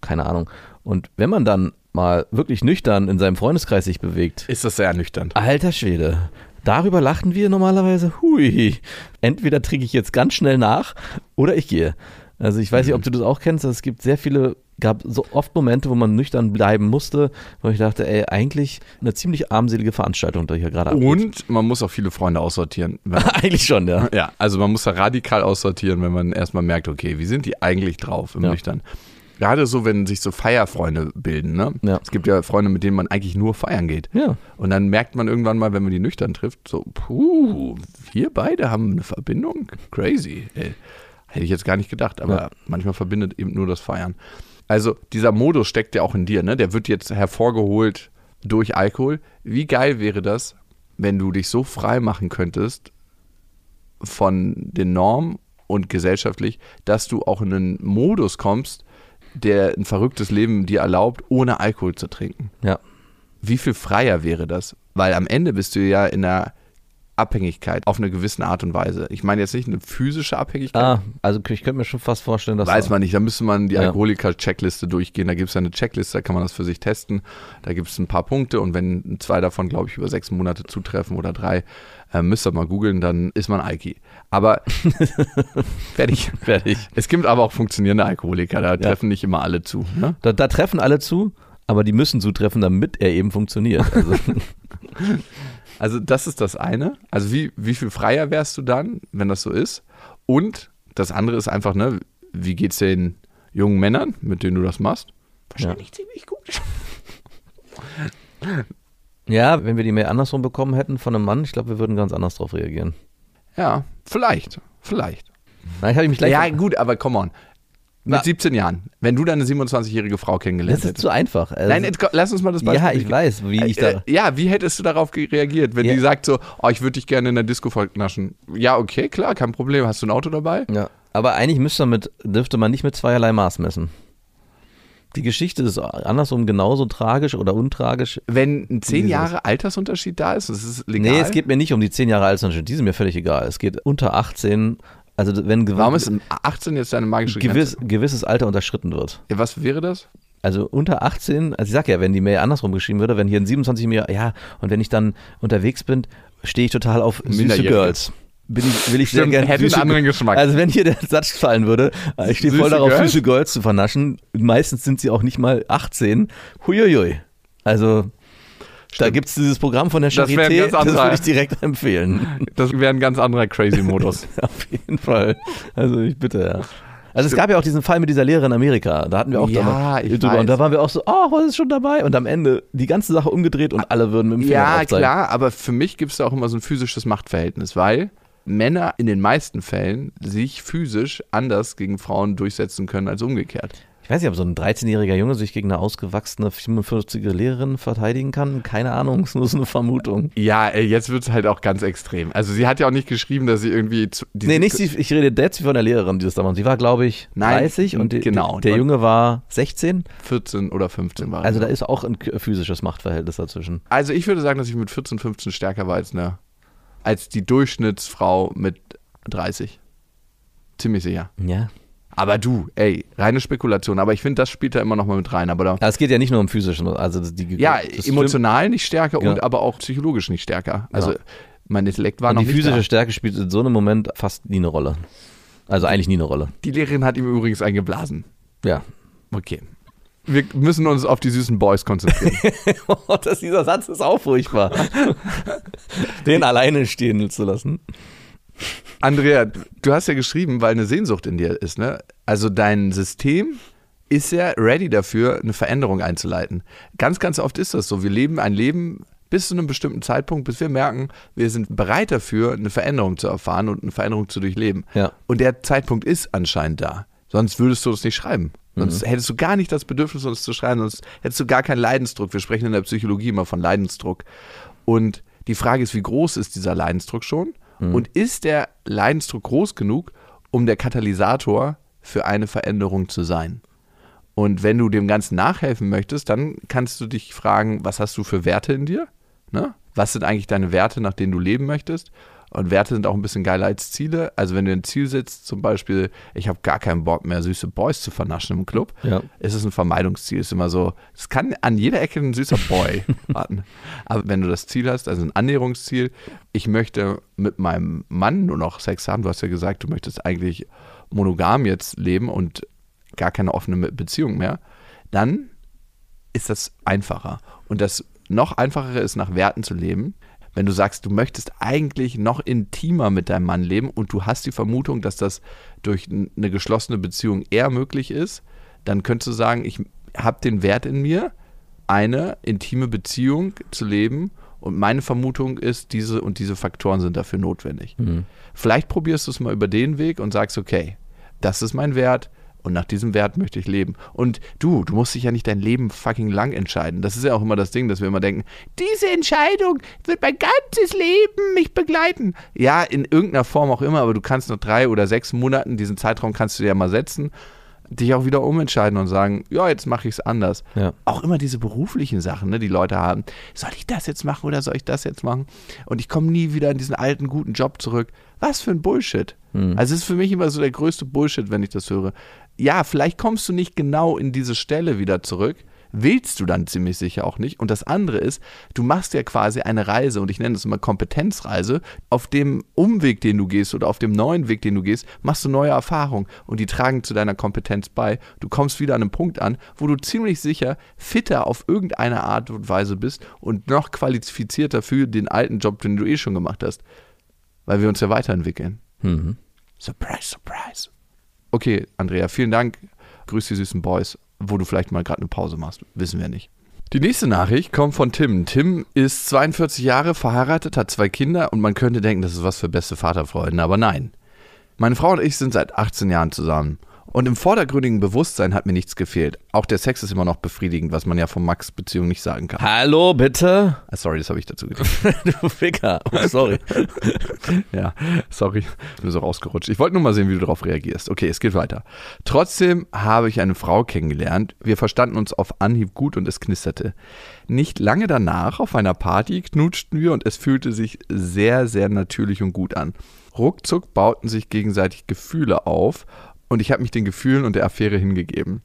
Keine Ahnung. Und wenn man dann mal wirklich nüchtern in seinem Freundeskreis sich bewegt, Ist das sehr ernüchternd. Alter Schwede. Darüber lachen wir normalerweise. Hui. Entweder trinke ich jetzt ganz schnell nach oder ich gehe. Also ich weiß nicht, ob du das auch kennst. Es gibt sehr viele, gab so oft Momente, wo man nüchtern bleiben musste, wo ich dachte, ey, eigentlich eine ziemlich armselige Veranstaltung da hier gerade abgeht. Und man muss auch viele Freunde aussortieren. Eigentlich schon, ja. ja, also man muss da radikal aussortieren, wenn man erstmal merkt, okay, wie sind die eigentlich drauf im Ja. Nüchtern? Gerade so, wenn sich so Feierfreunde bilden, ne? Ja. Es gibt ja Freunde, mit denen man eigentlich nur feiern geht. Ja. Und dann merkt man irgendwann mal, wenn man die nüchtern trifft, so, puh, wir beide haben eine Verbindung? Crazy. Ey. Hätte ich jetzt gar nicht gedacht, aber Ja. manchmal verbindet eben nur das Feiern. Also dieser Modus steckt ja auch in dir, ne? Der wird jetzt hervorgeholt durch Alkohol. Wie geil wäre das, wenn du dich so frei machen könntest von den Normen und gesellschaftlich, dass du auch in einen Modus kommst, der ein verrücktes Leben dir erlaubt, ohne Alkohol zu trinken Ja. wie viel freier wäre das? Weil am Ende bist du ja in einer Abhängigkeit auf eine gewisse Art und Weise. Ich meine jetzt nicht eine physische Abhängigkeit. Ah, also ich könnte mir schon fast vorstellen, dass Weiß man nicht, da müsste man die Ja. Alkoholiker-Checkliste durchgehen. Da gibt es eine Checkliste, da kann man das für sich testen. Da gibt es ein paar Punkte und wenn zwei davon, glaube ich, über sechs Monate zutreffen oder drei, äh, müsst ihr mal googeln, dann ist man Alki. Aber fertig. fertig. Es gibt aber auch funktionierende Alkoholiker, da treffen nicht immer alle zu. Ne? Da, da treffen alle zu, aber die müssen zutreffen, damit er eben funktioniert. Also, Also das ist das eine. Also wie, wie viel freier wärst du dann, wenn das so ist? Und das andere ist einfach, ne, wie geht's den jungen Männern, mit denen du das machst? Wahrscheinlich ziemlich gut. ja, wenn wir die mehr andersrum bekommen hätten von einem Mann, ich glaube, wir würden ganz anders drauf reagieren. Ja, vielleicht, vielleicht. Nein, habe ich mich gleich Ja gut, aber come on. Mit Na. 17 Jahren, wenn du deine 27-jährige Frau kennengelernt Das ist hättest. zu einfach. Also, Nein, jetzt, lass uns mal das Beispiel. ja, ich weiß, wie ich Äh, da. ja, wie hättest du darauf reagiert, wenn Ja. die sagt so, oh, ich würde dich gerne in der Disco vernaschen? Ja, okay, klar, kein Problem. Hast du ein Auto dabei? Ja. Aber eigentlich müsste man mit, dürfte man nicht mit zweierlei Maß messen. Die Geschichte ist andersrum genauso tragisch oder untragisch. Wenn ein 10 Wieso? Jahre Altersunterschied da ist, das ist legal. Nee, es geht mir nicht um die 10 Jahre Altersunterschied, die sind mir völlig egal. Es geht unter 18, also wenn Warum ist 18 jetzt deine magische gewiss, Grenze? gewisses Alter unterschritten wird. Ja, was wäre das? Also unter 18, also ich sag ja, wenn die Mail andersrum geschrieben würde, wenn hier ein 27 mir, ja, und wenn ich dann unterwegs bin, stehe ich total auf süße. Girls. Bin ich, will ich sehr Stimmt, gerne hätte einen anderen Geschmack. Also wenn hier der Satz fallen würde, ich stehe voll darauf, Girls? süße Girls zu vernaschen. Meistens sind sie auch nicht mal 18. Huiuiui. Also da gibt es dieses Programm von der Das Charité, das anderer- würde ich direkt empfehlen. Das wäre ein ganz anderer Crazy-Modus. Auf jeden Fall. Also ich bitte, ja. Also es gab ja auch diesen Fall mit dieser Lehrerin in Amerika. Da hatten wir auch Ja, drüber. Und da waren wir auch so, oh, was ist schon dabei? Und am Ende die ganze Sache umgedreht und alle würden mit dem Finger Ja, drauf zeigen. klar, aber für mich gibt es da auch immer so ein physisches Machtverhältnis, weil Männer in den meisten Fällen sich physisch anders gegen Frauen durchsetzen können als umgekehrt. Ich weiß nicht, ob so ein 13-jähriger Junge sich gegen eine ausgewachsene 45-jährige Lehrerin verteidigen kann. Keine Ahnung, ist nur so eine Vermutung. Ja, jetzt wird es halt auch ganz extrem. Also sie hat ja auch nicht geschrieben, dass sie irgendwie... Nee, nicht sie, ich rede jetzt von der Lehrerin, die das damals. Sie war, glaube ich, Nein, 30 und die, genau. der Junge war 16. 14 oder 15 war. Also da ist auch ein physisches Machtverhältnis dazwischen. also ich würde sagen, dass ich mit 14, 15 stärker war als, eine, als die Durchschnittsfrau mit 30. Ziemlich sicher. Ja. Aber du, ey, reine Spekulation. Aber ich finde, das spielt da immer noch mal mit rein. Aber da, es geht ja nicht nur um physischen, also die ja, emotional nicht stärker Ja. und aber auch psychologisch nicht stärker. Also Ja. mein Intellekt war Und noch die nicht physische da. Stärke spielt in so einem Moment fast nie eine Rolle. Also eigentlich nie eine Rolle. Die Lehrerin hat ihm übrigens eingeblasen. Ja. Okay. Wir müssen uns auf die süßen Boys konzentrieren. das, dieser Satz ist auch furchtbar. Den alleine stehen zu lassen. Andrea, du hast ja geschrieben, weil eine Sehnsucht in dir ist, ne? Also dein System ist ja ready dafür, eine Veränderung einzuleiten. Ganz, ganz oft ist das so. Wir leben ein Leben bis zu einem bestimmten Zeitpunkt, bis wir merken, wir sind bereit dafür, eine Veränderung zu erfahren und eine Veränderung zu durchleben. Ja. Und der Zeitpunkt ist anscheinend da. Sonst würdest du das nicht schreiben. Sonst hättest du gar nicht das Bedürfnis, uns zu schreiben, sonst hättest du gar keinen Leidensdruck. Wir sprechen in der Psychologie immer von Leidensdruck. Und die Frage ist, wie groß ist dieser Leidensdruck schon? Und ist der Leidensdruck groß genug, um der Katalysator für eine Veränderung zu sein? Und wenn du dem Ganzen nachhelfen möchtest, dann kannst du dich fragen, was hast du für Werte in dir? Ne? Was sind eigentlich deine Werte, nach denen du leben möchtest? Und Werte sind auch ein bisschen geiler als Ziele. Also wenn du ein Ziel setzt, zum Beispiel, ich habe gar keinen Bock mehr, süße Boys zu vernaschen im Club, Ja. ist es ein Vermeidungsziel. Ist immer so, es kann an jeder Ecke ein süßer Boy warten. Aber wenn du das Ziel hast, also ein Annäherungsziel, ich möchte mit meinem Mann nur noch Sex haben, du hast ja gesagt, du möchtest eigentlich monogam jetzt leben und gar keine offene Beziehung mehr, dann ist das einfacher. Und das noch einfachere ist, nach Werten zu leben. Wenn du sagst, du möchtest eigentlich noch intimer mit deinem Mann leben und du hast die Vermutung, dass das durch eine geschlossene Beziehung eher möglich ist, dann könntest du sagen, ich habe den Wert in mir, eine intime Beziehung zu leben und meine Vermutung ist, diese und diese Faktoren sind dafür notwendig. Vielleicht probierst du es mal über den Weg und sagst, okay, das ist mein Wert und nach diesem Wert möchte ich leben. Und du, du musst dich ja nicht dein Leben fucking lang entscheiden. Das ist ja auch immer das Ding, dass wir immer denken, diese Entscheidung wird mein ganzes Leben mich begleiten. Ja, in irgendeiner Form auch immer, aber du kannst nach drei oder sechs Monaten, diesen Zeitraum kannst du dir ja mal setzen, dich auch wieder umentscheiden und sagen, ja, jetzt mache ich es anders. Ja. Auch immer diese beruflichen Sachen, ne, die Leute haben. Soll ich das jetzt machen oder soll ich das jetzt machen? Und ich komme nie wieder in diesen alten, guten Job zurück. Was für ein Bullshit. Also es ist für mich immer so der größte Bullshit, wenn ich das höre. Ja, vielleicht kommst du nicht genau in diese Stelle wieder zurück. Willst du dann ziemlich sicher auch nicht. Und das andere ist, du machst ja quasi eine Reise, und ich nenne das immer Kompetenzreise. Auf dem Umweg, den du gehst oder auf dem neuen Weg, den du gehst, machst du neue Erfahrungen und die tragen zu deiner Kompetenz bei. Du kommst wieder an einem Punkt an, wo du ziemlich sicher fitter auf irgendeine Art und Weise bist und noch qualifizierter für den alten Job, den du eh schon gemacht hast. Weil wir uns ja weiterentwickeln. Mhm. Surprise, surprise. Okay, Andrea, vielen Dank. Grüß die süßen Boys. Wo du vielleicht mal gerade eine Pause machst, wissen wir nicht. Die nächste Nachricht kommt von Tim. Tim ist 42 Jahre verheiratet, hat zwei Kinder und man könnte denken, das ist was für beste Vaterfreunde, aber nein. Meine Frau und ich sind seit 18 Jahren zusammen. Und im vordergründigen Bewusstsein hat mir nichts gefehlt. Auch der Sex ist immer noch befriedigend, was man ja von Max Beziehung nicht sagen kann. Hallo, bitte? Ah, Sorry, das habe ich dazu gedacht. du Ficker. Oh, sorry. Ja, sorry, ist mir so rausgerutscht. Ich wollte nur mal sehen, wie du darauf reagierst. Okay, es geht weiter. Trotzdem habe ich eine Frau kennengelernt. Wir verstanden uns auf Anhieb gut und es knisterte. Nicht lange danach, auf einer Party, knutschten wir und es fühlte sich sehr, sehr natürlich und gut an. Ruckzuck bauten sich gegenseitig Gefühle auf und ich habe mich den Gefühlen und der Affäre hingegeben.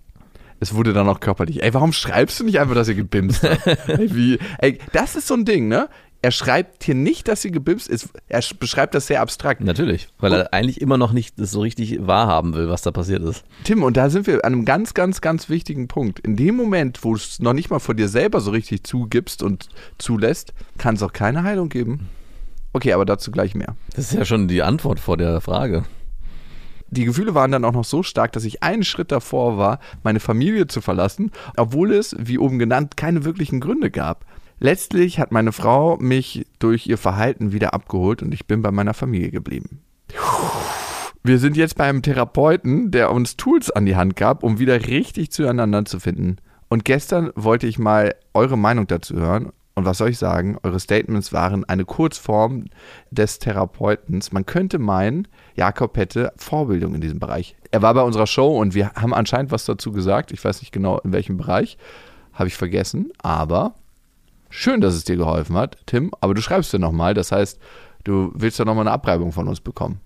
es wurde dann auch körperlich. Ey, warum schreibst du nicht einfach, dass ihr gebimst habt? ey, ey, das ist so ein Ding, ne? Er schreibt hier nicht, dass sie gebimst ist. Er sch- beschreibt das sehr abstrakt. Natürlich, weil er eigentlich immer noch nicht das so richtig wahrhaben will, was da passiert ist. Tim, und da sind wir an einem ganz, ganz, ganz wichtigen Punkt. In dem Moment, wo du es noch nicht mal vor dir selber so richtig zugibst und zulässt, kann es auch keine Heilung geben. Okay, aber dazu gleich mehr. Das ist ja schon die Antwort vor der Frage. Die Gefühle waren dann auch noch so stark, dass ich einen Schritt davor war, meine Familie zu verlassen, obwohl es, wie oben genannt, keine wirklichen Gründe gab. Letztlich hat meine Frau mich durch ihr Verhalten wieder abgeholt und ich bin bei meiner Familie geblieben. Wir sind jetzt bei einem Therapeuten, der uns Tools an die Hand gab, um wieder richtig zueinander zu finden. Und gestern wollte ich mal eure Meinung dazu hören. Und was soll ich sagen? Eure Statements waren eine Kurzform des Therapeutens. Man könnte meinen, Jakob hätte Vorbildung in diesem Bereich. Er war bei unserer Show und wir haben anscheinend was dazu gesagt. Ich weiß nicht genau in welchem Bereich. Habe ich vergessen. Aber schön, dass es dir geholfen hat, Tim. Aber du schreibst ja nochmal. Das heißt, du willst ja nochmal eine Abreibung von uns bekommen.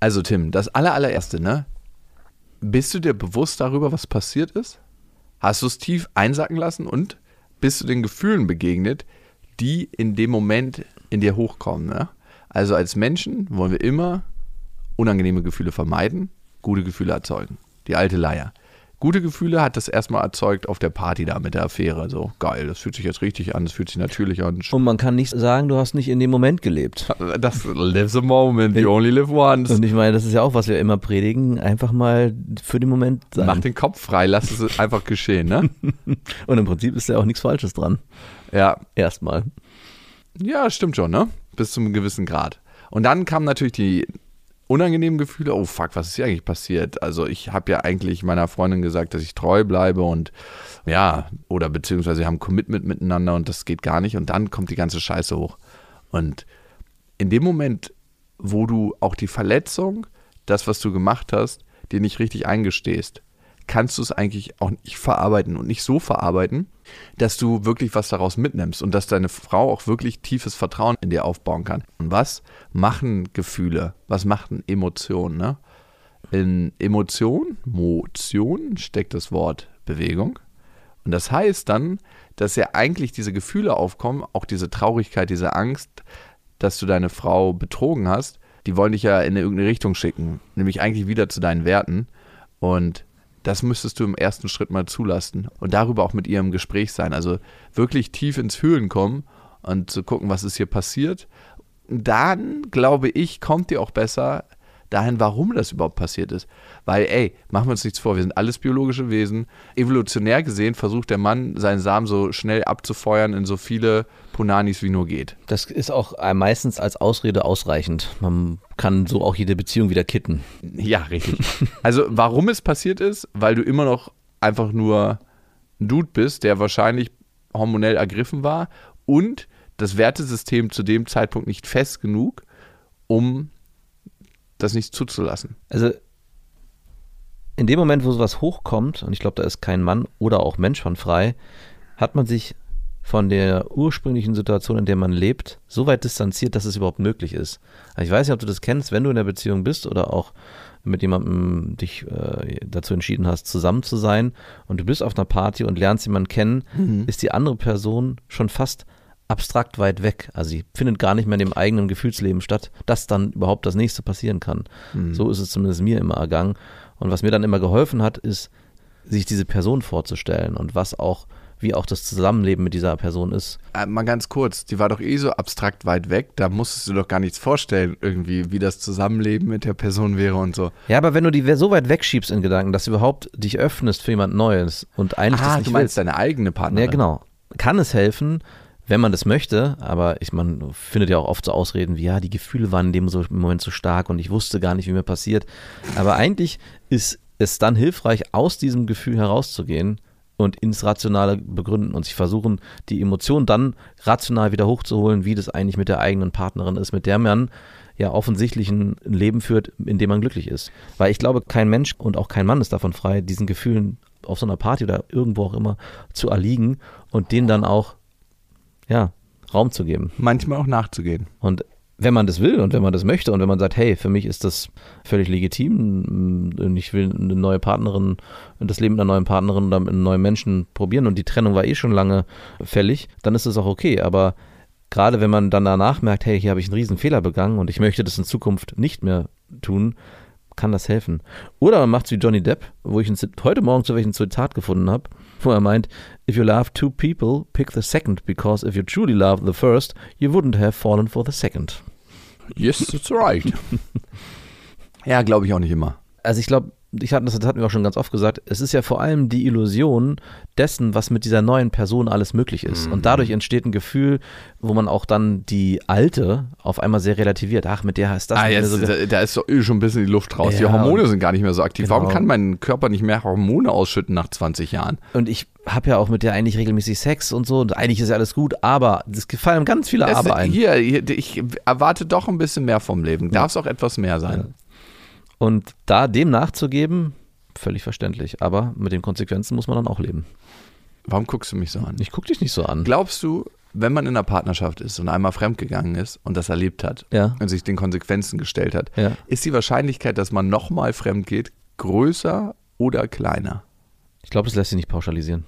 Also Tim, das aller, allererste, ne? Bist du dir bewusst darüber, was passiert ist? Hast du es tief einsacken lassen und bist du den Gefühlen begegnet, die in dem Moment in dir hochkommen? Ne? Also als Menschen wollen wir immer unangenehme Gefühle vermeiden, gute Gefühle erzeugen. Die alte Leier. Gute Gefühle hat das erstmal erzeugt auf der Party da mit der Affäre. So, geil, das fühlt sich jetzt richtig an, das fühlt sich natürlich an. Und man kann nicht sagen, du hast nicht in dem Moment gelebt. Das lives a moment, you only live once. Und ich meine, das ist ja auch, was wir immer predigen, einfach mal für den Moment sein. Mach den Kopf frei, lass es einfach geschehen, ne? Und im Prinzip ist ja auch nichts Falsches dran. Ja, Erstmal. Ja, stimmt schon, ne? Bis zu einem gewissen Grad. Und dann kamen natürlich die unangenehmen Gefühle. Oh fuck, was ist hier eigentlich passiert? Also ich habe ja eigentlich meiner Freundin gesagt, dass ich treu bleibe und ja, oder beziehungsweise wir haben Commitment miteinander und das geht gar nicht. Und dann kommt die ganze Scheiße hoch. Und in dem Moment, wo du auch die Verletzung, das, was du gemacht hast, dir nicht richtig eingestehst, kannst du es eigentlich auch nicht verarbeiten und nicht so verarbeiten, dass du wirklich was daraus mitnimmst und dass deine Frau auch wirklich tiefes Vertrauen in dir aufbauen kann. Und was machen Gefühle? Was machen Emotionen? Ne? In Emotion, Motion steckt das Wort Bewegung. Und das heißt dann, dass ja eigentlich diese Gefühle aufkommen, auch diese Traurigkeit, diese Angst, dass du deine Frau betrogen hast, die wollen dich ja in irgendeine Richtung schicken, nämlich eigentlich wieder zu deinen Werten. Und das müsstest du im ersten Schritt mal zulassen und darüber auch mit ihr im Gespräch sein. Also wirklich tief ins Fühlen kommen und zu gucken, was ist hier passiert. Dann, glaube ich, kommt dir auch besser dahin, warum das überhaupt passiert ist. Weil, ey, machen wir uns nichts vor, wir sind alles biologische Wesen. Evolutionär gesehen versucht der Mann, seinen Samen so schnell abzufeuern in so viele Punanis wie nur geht. Das ist auch äh, meistens als Ausrede ausreichend. Man kann so auch jede Beziehung wieder kitten. Ja, richtig. Also, warum es passiert ist, weil du immer noch einfach nur ein Dude bist, der wahrscheinlich hormonell ergriffen war und das Wertesystem zu dem Zeitpunkt nicht fest genug, um das nicht zuzulassen. Also in dem Moment, wo sowas hochkommt, und ich glaube, da ist kein Mann oder auch Mensch von frei, hat man sich von der ursprünglichen Situation, in der man lebt, so weit distanziert, dass es überhaupt möglich ist. Also ich weiß nicht, ob du das kennst, wenn du in der Beziehung bist oder auch mit jemandem dich äh, dazu entschieden hast, zusammen zu sein und du bist auf einer Party und lernst jemanden kennen, ist die andere Person schon fast abstrakt weit weg. Also sie findet gar nicht mehr in dem eigenen Gefühlsleben statt, dass dann überhaupt das nächste passieren kann. So ist es zumindest mir immer ergangen. Und was mir dann immer geholfen hat, ist, sich diese Person vorzustellen und was auch, wie auch das Zusammenleben mit dieser Person ist. Äh, mal ganz kurz, die war doch eh so abstrakt weit weg, da musstest du doch gar nichts vorstellen, irgendwie, wie das Zusammenleben mit der Person wäre und so. Ja, aber wenn du die so weit wegschiebst in Gedanken, dass du überhaupt dich öffnest für jemand Neues und eigentlich das Ah, nicht du meinst willst, deine eigene Partnerin. Ja, genau. Kann es helfen, wenn man das möchte, aber ich, man findet ja auch oft so Ausreden wie, ja, die Gefühle waren in dem Moment so stark und ich wusste gar nicht, wie mir passiert. Aber eigentlich ist es dann hilfreich, aus diesem Gefühl herauszugehen und ins Rationale begründen und sich versuchen, die Emotion dann rational wieder hochzuholen, wie das eigentlich mit der eigenen Partnerin ist, mit der man ja offensichtlich ein Leben führt, in dem man glücklich ist. Weil ich glaube, kein Mensch und auch kein Mann ist davon frei, diesen Gefühlen auf so einer Party oder irgendwo auch immer zu erliegen und denen dann auch ja, Raum zu geben. Manchmal auch nachzugehen. Und wenn man das will und wenn man das möchte und wenn man sagt, hey, für mich ist das völlig legitim und ich will eine neue Partnerin, das Leben einer neuen Partnerin oder mit einem neuen Menschen probieren und die Trennung war eh schon lange fällig, dann ist das auch okay. Aber gerade wenn man dann danach merkt, hey, hier habe ich einen riesen Fehler begangen und ich möchte das in Zukunft nicht mehr tun, kann das helfen. Oder man macht es wie Johnny Depp, wo ich heute Morgen zu welchem Zitat gefunden habe, wo er meint, if you love two people, pick the second, because if you truly love the first, you wouldn't have fallen for the second. Yes, that's right. ja, glaube ich auch nicht immer. Also ich glaube, ich hatte, das hatten wir auch schon ganz oft gesagt, es ist ja vor allem die Illusion dessen, was mit dieser neuen Person alles möglich ist. Mhm. Und dadurch entsteht ein Gefühl, wo man auch dann die alte auf einmal sehr relativiert. Ach, mit der ist das Ah, jetzt, so da, da ist doch eh schon ein bisschen die Luft raus. die Ja, Hormone und- sind gar nicht mehr so aktiv. Warum Genau. kann mein Körper nicht mehr Hormone ausschütten nach 20 Jahren? Und ich habe ja auch mit der eigentlich regelmäßig Sex und so. Und eigentlich ist ja alles gut, aber es gefallen ganz viele Es- Aber ein. hier, hier, ich erwarte doch ein bisschen mehr vom Leben. Darf es auch etwas mehr sein? Und da dem nachzugeben, völlig verständlich. Aber mit den Konsequenzen muss man dann auch leben. Warum guckst du mich so an? Ich gucke dich nicht so an. Glaubst du, wenn man in einer Partnerschaft ist und einmal fremdgegangen ist und das erlebt hat Ja. und sich den Konsequenzen gestellt hat, Ja. ist die Wahrscheinlichkeit, dass man nochmal fremd geht, größer oder kleiner? Ich glaube, das lässt sich nicht pauschalisieren.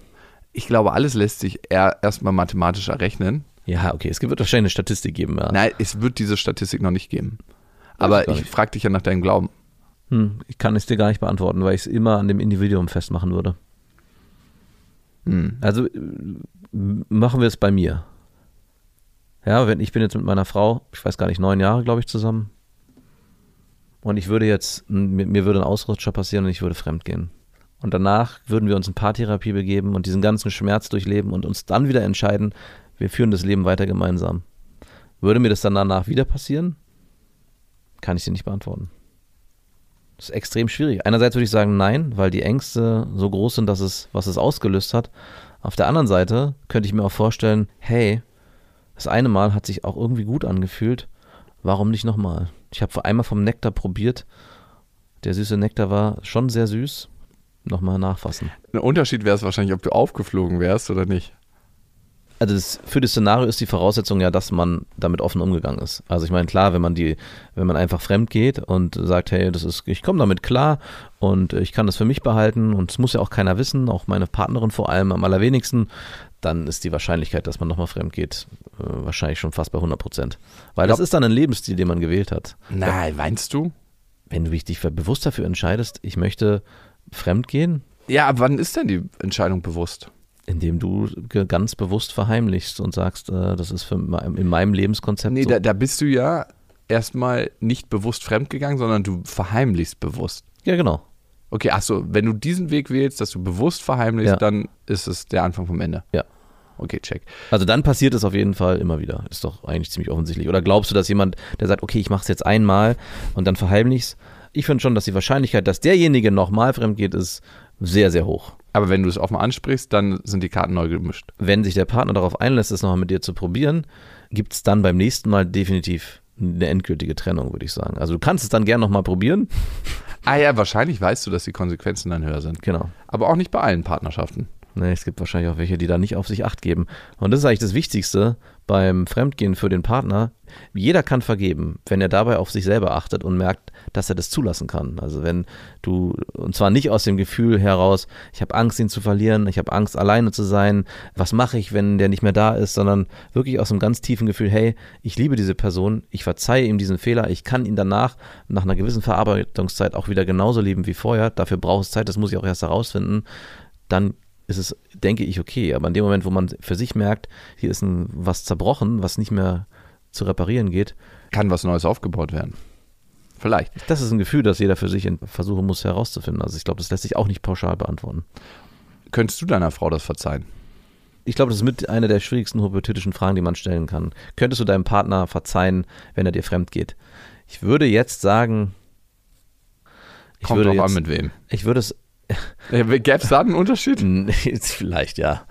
Ich glaube, alles lässt sich erstmal mathematisch errechnen. Ja, okay. Es wird wahrscheinlich eine Statistik geben. Ja. Nein, es wird diese Statistik noch nicht geben. Aber ich nicht. frage dich ja nach deinem Glauben. Hm, ich kann es dir gar nicht beantworten, weil ich es immer an dem Individuum festmachen würde. Hm. Also äh, machen wir es bei mir. Ja, wenn ich bin jetzt mit meiner Frau, ich weiß gar nicht, neun Jahre, glaube ich, zusammen. Und ich würde jetzt, mir, mir würde ein Ausrutscher passieren und ich würde fremd gehen. Und danach würden wir uns in Paartherapie begeben und diesen ganzen Schmerz durchleben und uns dann wieder entscheiden, wir führen das Leben weiter gemeinsam. Würde mir das dann danach wieder passieren? Kann ich dir nicht beantworten. Das ist extrem schwierig. Einerseits würde ich sagen nein, weil die Ängste so groß sind, dass es, was es ausgelöst hat. Auf der anderen Seite könnte ich mir auch vorstellen, hey, das eine Mal hat sich auch irgendwie gut angefühlt. Warum nicht nochmal? Ich habe vor einmal vom Nektar probiert. Der süße Nektar war schon sehr süß. Nochmal nachfassen. Ein Unterschied wäre es wahrscheinlich, ob du aufgeflogen wärst oder nicht. Also das, für das Szenario ist die Voraussetzung ja, dass man damit offen umgegangen ist. Also ich meine, klar, wenn man die, wenn man einfach fremd geht und sagt, hey, das ist, ich komme damit klar und ich kann das für mich behalten und es muss ja auch keiner wissen, auch meine Partnerin vor allem am allerwenigsten, dann ist die Wahrscheinlichkeit, dass man nochmal fremd geht, äh, wahrscheinlich schon fast bei 100 Prozent. Weil das ist dann ein Lebensstil, den man gewählt hat. Nein, weinst du? Wenn du dich bewusst dafür entscheidest, ich möchte fremd gehen, Ja, ab wann ist denn die Entscheidung bewusst? Indem du ganz bewusst verheimlichst und sagst, äh, das ist für mein, in meinem Lebenskonzept Nee, so. da, da bist du ja erstmal nicht bewusst fremdgegangen, sondern du verheimlichst bewusst. ja, genau. Okay, achso, wenn du diesen Weg wählst, dass du bewusst verheimlichst, Ja. dann ist es der Anfang vom Ende. Ja. Okay, check. Also dann passiert es auf jeden Fall immer wieder. Ist doch eigentlich ziemlich offensichtlich. Oder glaubst du, dass jemand, der sagt, okay, ich mache es jetzt einmal und dann verheimlich's? Ich finde schon, dass die Wahrscheinlichkeit, dass derjenige nochmal fremd geht, ist sehr, sehr hoch. Aber wenn du es offen ansprichst, dann sind die Karten neu gemischt. Wenn sich der Partner darauf einlässt, es nochmal mit dir zu probieren, gibt es dann beim nächsten Mal definitiv eine endgültige Trennung, würde ich sagen. Also du kannst es dann gern nochmal probieren. Ah ja, wahrscheinlich weißt du, dass die Konsequenzen dann höher sind. Genau. Aber auch nicht bei allen Partnerschaften. Nee, es gibt wahrscheinlich auch welche, die da nicht auf sich acht geben. Und das ist eigentlich das Wichtigste beim Fremdgehen für den Partner. Jeder kann vergeben, wenn er dabei auf sich selber achtet und merkt, dass er das zulassen kann. Also wenn du, und zwar nicht aus dem Gefühl heraus, ich habe Angst, ihn zu verlieren, ich habe Angst, alleine zu sein, was mache ich, wenn der nicht mehr da ist, sondern wirklich aus einem ganz tiefen Gefühl, hey, ich liebe diese Person, ich verzeihe ihm diesen Fehler, ich kann ihn danach, nach einer gewissen Verarbeitungszeit auch wieder genauso lieben wie vorher, dafür braucht es Zeit, das muss ich auch erst herausfinden, dann ist es, denke ich, okay. Aber in dem Moment, wo man für sich merkt, hier ist ein, was zerbrochen, was nicht mehr zu reparieren geht, Kann was Neues aufgebaut werden. Vielleicht. das ist ein Gefühl, das jeder für sich versuchen muss herauszufinden. Also ich glaube, das lässt sich auch nicht pauschal beantworten. Könntest du deiner Frau das verzeihen? Ich glaube, das ist mit einer der schwierigsten hypothetischen Fragen, die man stellen kann. Könntest du deinem Partner verzeihen, wenn er dir fremd geht? Ich würde jetzt sagen, ich Kommt würde drauf jetzt, an, mit wem. ich würde es, Gäbe es da einen Unterschied? vielleicht ja.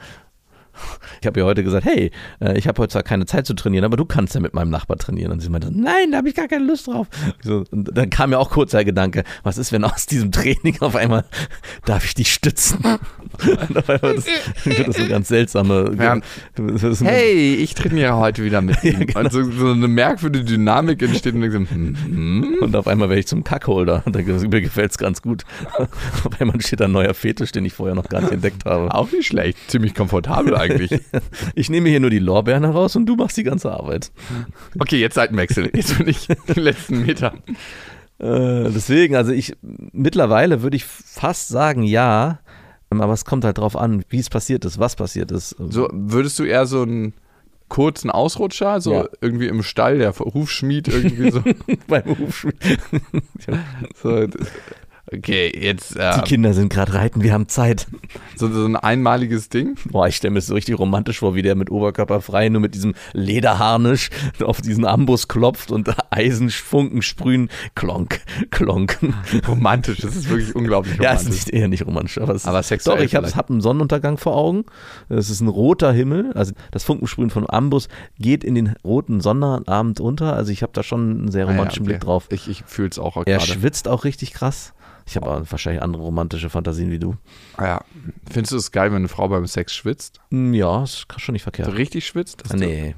Ich habe ihr heute gesagt, hey, äh, ich habe heute zwar keine Zeit zu trainieren, aber du kannst ja mit meinem Nachbar trainieren. Und sie meinte, nein, da habe ich gar keine Lust drauf. Und dann kam mir auch kurz der Gedanke, was ist, wenn aus diesem Training auf einmal, darf ich dich stützen? Und auf einmal das, das so ganz seltsame. Ja. das ist ein- Hey, ich trainiere heute wieder mit ihm. genau. Und so, so eine merkwürdige Dynamik entsteht und so, hm, hm. Und auf einmal werde ich zum Kackholder. Und dann- Mir gefällt es ganz gut. Auf einmal steht da ein neuer Fetisch, den ich vorher noch gar nicht entdeckt habe. Auch nicht schlecht. Ziemlich komfortabel eigentlich. Ich nehme hier nur die Lorbeeren heraus und du machst die ganze Arbeit. Okay, jetzt Seitenwechsel. Jetzt bin ich die letzten Meter. Äh, deswegen, also ich mittlerweile würde ich fast sagen ja, ähm, aber es kommt halt drauf an, wie es passiert ist, was passiert ist. So, würdest du eher so einen kurzen Ausrutscher, so Ja. irgendwie im Stall, der Hufschmied irgendwie so. beim Hufschmied. so okay, jetzt Die äh, Kinder sind gerade reiten, wir haben Zeit. so, so ein einmaliges Ding. Boah, ich stelle mir das so richtig romantisch vor, wie der mit Oberkörper frei nur mit diesem Lederharnisch auf diesen Ambus klopft und Eisenfunken sprühen. Klonk, klonk. Romantisch, das ist wirklich unglaublich Ja, romantisch. ist nicht, eher nicht romantisch, aber, es Aber ist, sexuell Doch, ich habe hab einen Sonnenuntergang vor Augen. Es ist ein roter Himmel. Also das Funkensprühen von Ambus geht in den roten Sonnenabend unter. Also ich habe da schon einen sehr Ah ja, romantischen okay. Blick drauf. Ich, ich fühle es auch Er gerade. schwitzt auch richtig krass. Ich habe aber wahrscheinlich andere romantische Fantasien wie du. Ah Ja. Findest du es geil, wenn eine Frau beim Sex schwitzt? Hm, Ja, ist schon nicht So verkehrt. richtig schwitzt? Das Nee.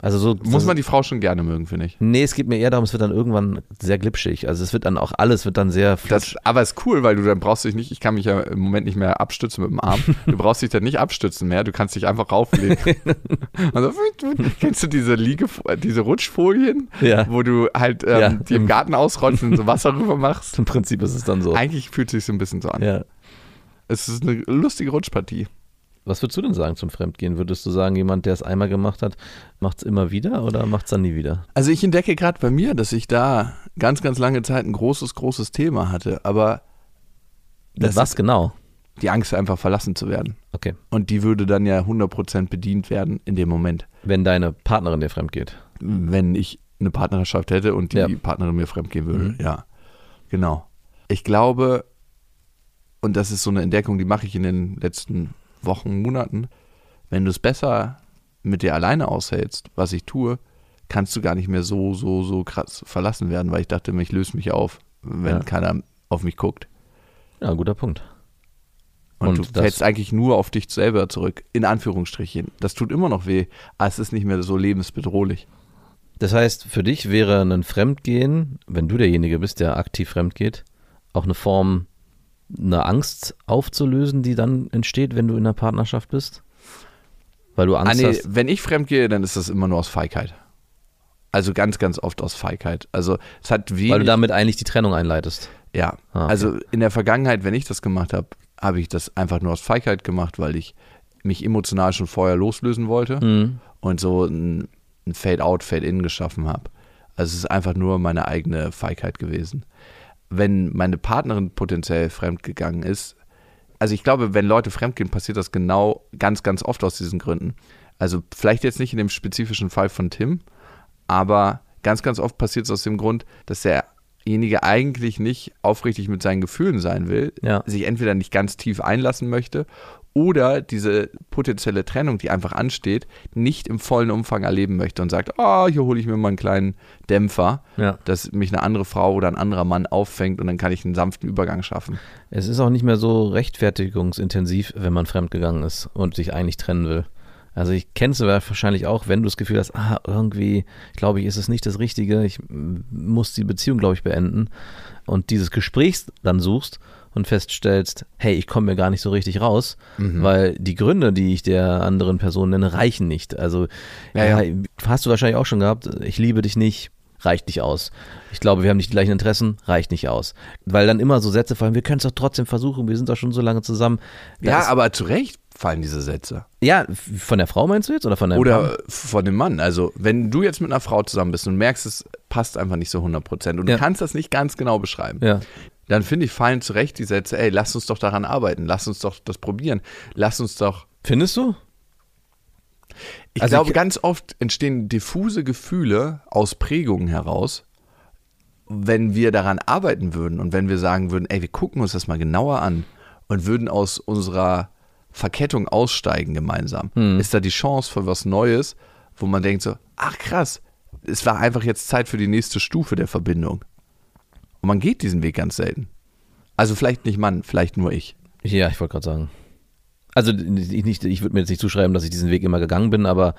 Also so Muss man die Frau schon gerne mögen, finde ich. Nee, es geht mir eher darum, es wird dann irgendwann sehr glitschig. Also es wird dann auch alles wird dann sehr Das, aber ist cool, weil du dann brauchst dich nicht, ich kann mich ja im Moment nicht mehr abstützen mit dem Arm. Du brauchst dich dann nicht abstützen mehr, du kannst dich einfach rauflegen. also, kennst du diese Liege, diese Rutschfolien, Ja. wo du halt ähm, Ja, die im im- Garten ausrollst und so Wasser rüber machst? Im Prinzip ist es dann so. Eigentlich fühlt es sich so ein bisschen so an. Ja. Es ist eine lustige Rutschpartie. Was würdest du denn sagen zum Fremdgehen? Würdest du sagen, jemand, der es einmal gemacht hat, macht es immer wieder oder macht es dann nie wieder? Also ich entdecke gerade bei mir, dass ich da ganz, ganz lange Zeit ein großes, großes Thema hatte, aber was genau? die Angst einfach verlassen zu werden. Okay. Und die würde dann ja 100% bedient werden in dem Moment. Wenn deine Partnerin dir fremd geht. wenn ich eine Partnerschaft hätte und die Ja. Partnerin mir fremdgehen würde. Mhm. Ja, genau. Ich glaube, und das ist so eine Entdeckung, die mache ich in den letzten Wochen, Monaten, wenn du es besser mit dir alleine aushältst, was ich tue, kannst du gar nicht mehr so, so, so krass verlassen werden, weil ich dachte, ich löse mich auf, wenn Ja. keiner auf mich guckt. Ja, guter Punkt. Und, Und du fällst eigentlich nur auf dich selber zurück, in Anführungsstrichen. Das tut immer noch weh, aber es ist nicht mehr so lebensbedrohlich. Das heißt, für dich wäre ein Fremdgehen, wenn du derjenige bist, der aktiv fremdgeht, auch eine Form, eine Angst aufzulösen, die dann entsteht, wenn du in einer Partnerschaft bist? Weil du Ah, Angst nee, hast. wenn ich fremdgehe, dann ist das immer nur aus Feigheit. Also ganz, ganz oft aus Feigheit. Also es hat wenig. Weil du damit eigentlich die Trennung einleitest. ja, Ah, okay. also in der Vergangenheit, wenn ich das gemacht habe, habe ich das einfach nur aus Feigheit gemacht, weil ich mich emotional schon vorher loslösen wollte Mhm. und so ein, ein Fade-out, Fade-in geschaffen habe. Also es ist einfach nur meine eigene Feigheit gewesen. Wenn meine Partnerin potenziell fremdgegangen ist, also ich glaube, wenn Leute fremdgehen, passiert das genau ganz, ganz oft aus diesen Gründen. Also vielleicht jetzt nicht in dem spezifischen Fall von Tim, aber ganz, ganz oft passiert es aus dem Grund, dass derjenige eigentlich nicht aufrichtig mit seinen Gefühlen sein will, Ja. sich entweder nicht ganz tief einlassen möchte oder diese potenzielle Trennung, die einfach ansteht, nicht im vollen Umfang erleben möchte und sagt, oh, hier hole ich mir mal einen kleinen Dämpfer, Ja. dass mich eine andere Frau oder ein anderer Mann auffängt und dann kann ich einen sanften Übergang schaffen. Es ist auch nicht mehr so rechtfertigungsintensiv, wenn man fremdgegangen ist und sich eigentlich trennen will. Also ich kennst du wahrscheinlich auch, wenn du das Gefühl hast, ah, irgendwie, glaube ich, ist es nicht das Richtige, ich muss die Beziehung, glaube ich, beenden und dieses Gespräch dann suchst und feststellst, hey, ich komme mir gar nicht so richtig raus, Mhm. weil die Gründe, die ich der anderen Person nenne, reichen nicht. Also Ja, ja, hast du wahrscheinlich auch schon gehabt, ich liebe dich nicht, reicht nicht aus. Ich glaube, wir haben nicht die gleichen Interessen, reicht nicht aus. Weil dann immer so Sätze fallen, wir können es doch trotzdem versuchen, wir sind doch schon so lange zusammen. Da Ja, aber zu Recht fallen diese Sätze. ja, von der Frau meinst du jetzt oder von deinem? Oder von dem Mann. Also, wenn du jetzt mit einer Frau zusammen bist und merkst, es passt einfach nicht so 100 Prozent und du Ja. kannst das nicht ganz genau beschreiben, Ja. Dann finde ich, fallen zu Recht die Sätze, ey, lass uns doch daran arbeiten, lass uns doch das probieren, lass uns doch. Findest du? Ich Also glaube, ich- ganz oft entstehen diffuse Gefühle aus Prägungen heraus, wenn wir daran arbeiten würden und wenn wir sagen würden, ey, wir gucken uns das mal genauer an und würden aus unserer Verkettung aussteigen gemeinsam, Hm. ist da die Chance für was Neues, wo man denkt so, ach krass, es war einfach jetzt Zeit für die nächste Stufe der Verbindung. Und man geht diesen Weg ganz selten. Also vielleicht nicht Mann, vielleicht nur ich. Ja, ich wollte gerade sagen. Also ich, ich würde mir jetzt nicht zuschreiben, dass ich diesen Weg immer gegangen bin, aber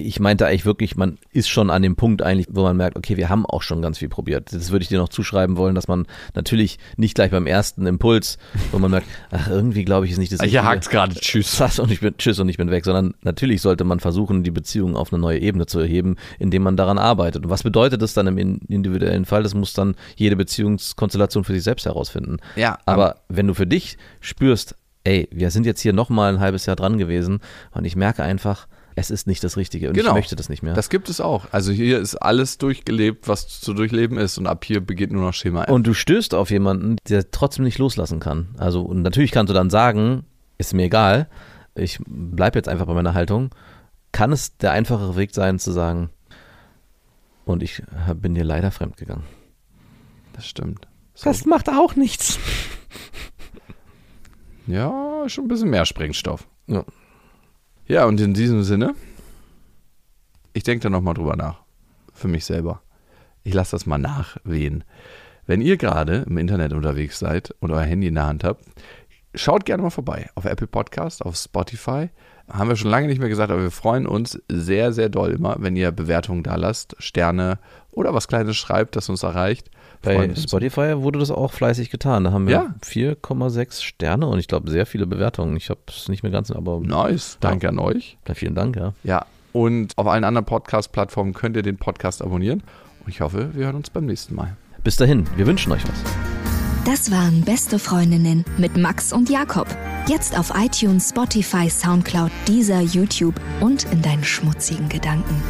ich meinte eigentlich wirklich, man ist schon an dem Punkt eigentlich, wo man merkt, okay, wir haben auch schon ganz viel probiert. Das würde ich dir noch zuschreiben wollen, dass man natürlich nicht gleich beim ersten Impuls, wo man merkt, ach, irgendwie glaube ich ist nicht das Hier hakt's gerade, tschüss. Tschüss. Und ich bin, tschüss und ich bin weg, sondern natürlich sollte man versuchen, die Beziehung auf eine neue Ebene zu erheben, indem man daran arbeitet. Und was bedeutet das dann im in- individuellen Fall? Das muss dann jede Beziehungskonstellation für sich selbst herausfinden. Ja, Aber wenn du für dich spürst, ey, wir sind jetzt hier nochmal ein halbes Jahr dran gewesen und ich merke einfach, es ist nicht das Richtige und Genau. ich möchte das nicht mehr. Das gibt es auch. Also hier ist alles durchgelebt, was zu durchleben ist und ab hier beginnt nur noch Schema F. und du stößt auf jemanden, der trotzdem nicht loslassen kann. Also, und natürlich kannst du dann sagen, ist mir egal, ich bleibe jetzt einfach bei meiner Haltung. Kann es der einfachere Weg sein, zu sagen, und ich bin dir leider fremdgegangen. Das stimmt. So. Das macht auch nichts. Ja, schon ein bisschen mehr Sprengstoff. Ja. Ja, und in diesem Sinne, ich denke da nochmal drüber nach. Für mich selber. Ich lasse das mal nachwehen. Wenn ihr gerade im Internet unterwegs seid und euer Handy in der Hand habt, schaut gerne mal vorbei auf Apple Podcast, auf Spotify. Haben wir schon lange nicht mehr gesagt, aber wir freuen uns sehr, sehr doll immer, wenn ihr Bewertungen da lasst, Sterne oder was Kleines schreibt, das uns erreicht. Bei. Spotify wurde das auch fleißig getan. Da haben wir Ja. 4,6 Sterne und ich glaube sehr viele Bewertungen. Ich habe es nicht mehr ganz, aber Nice, danke an euch. na, vielen Dank, ja. Ja, und auf allen anderen Podcast-Plattformen könnt ihr den Podcast abonnieren. Und ich hoffe, wir hören uns beim nächsten Mal. Bis dahin, wir wünschen euch was. Das waren Beste Freundinnen mit Max und Jakob. Jetzt auf iTunes, Spotify, Soundcloud, Deezer, YouTube und in deinen schmutzigen Gedanken.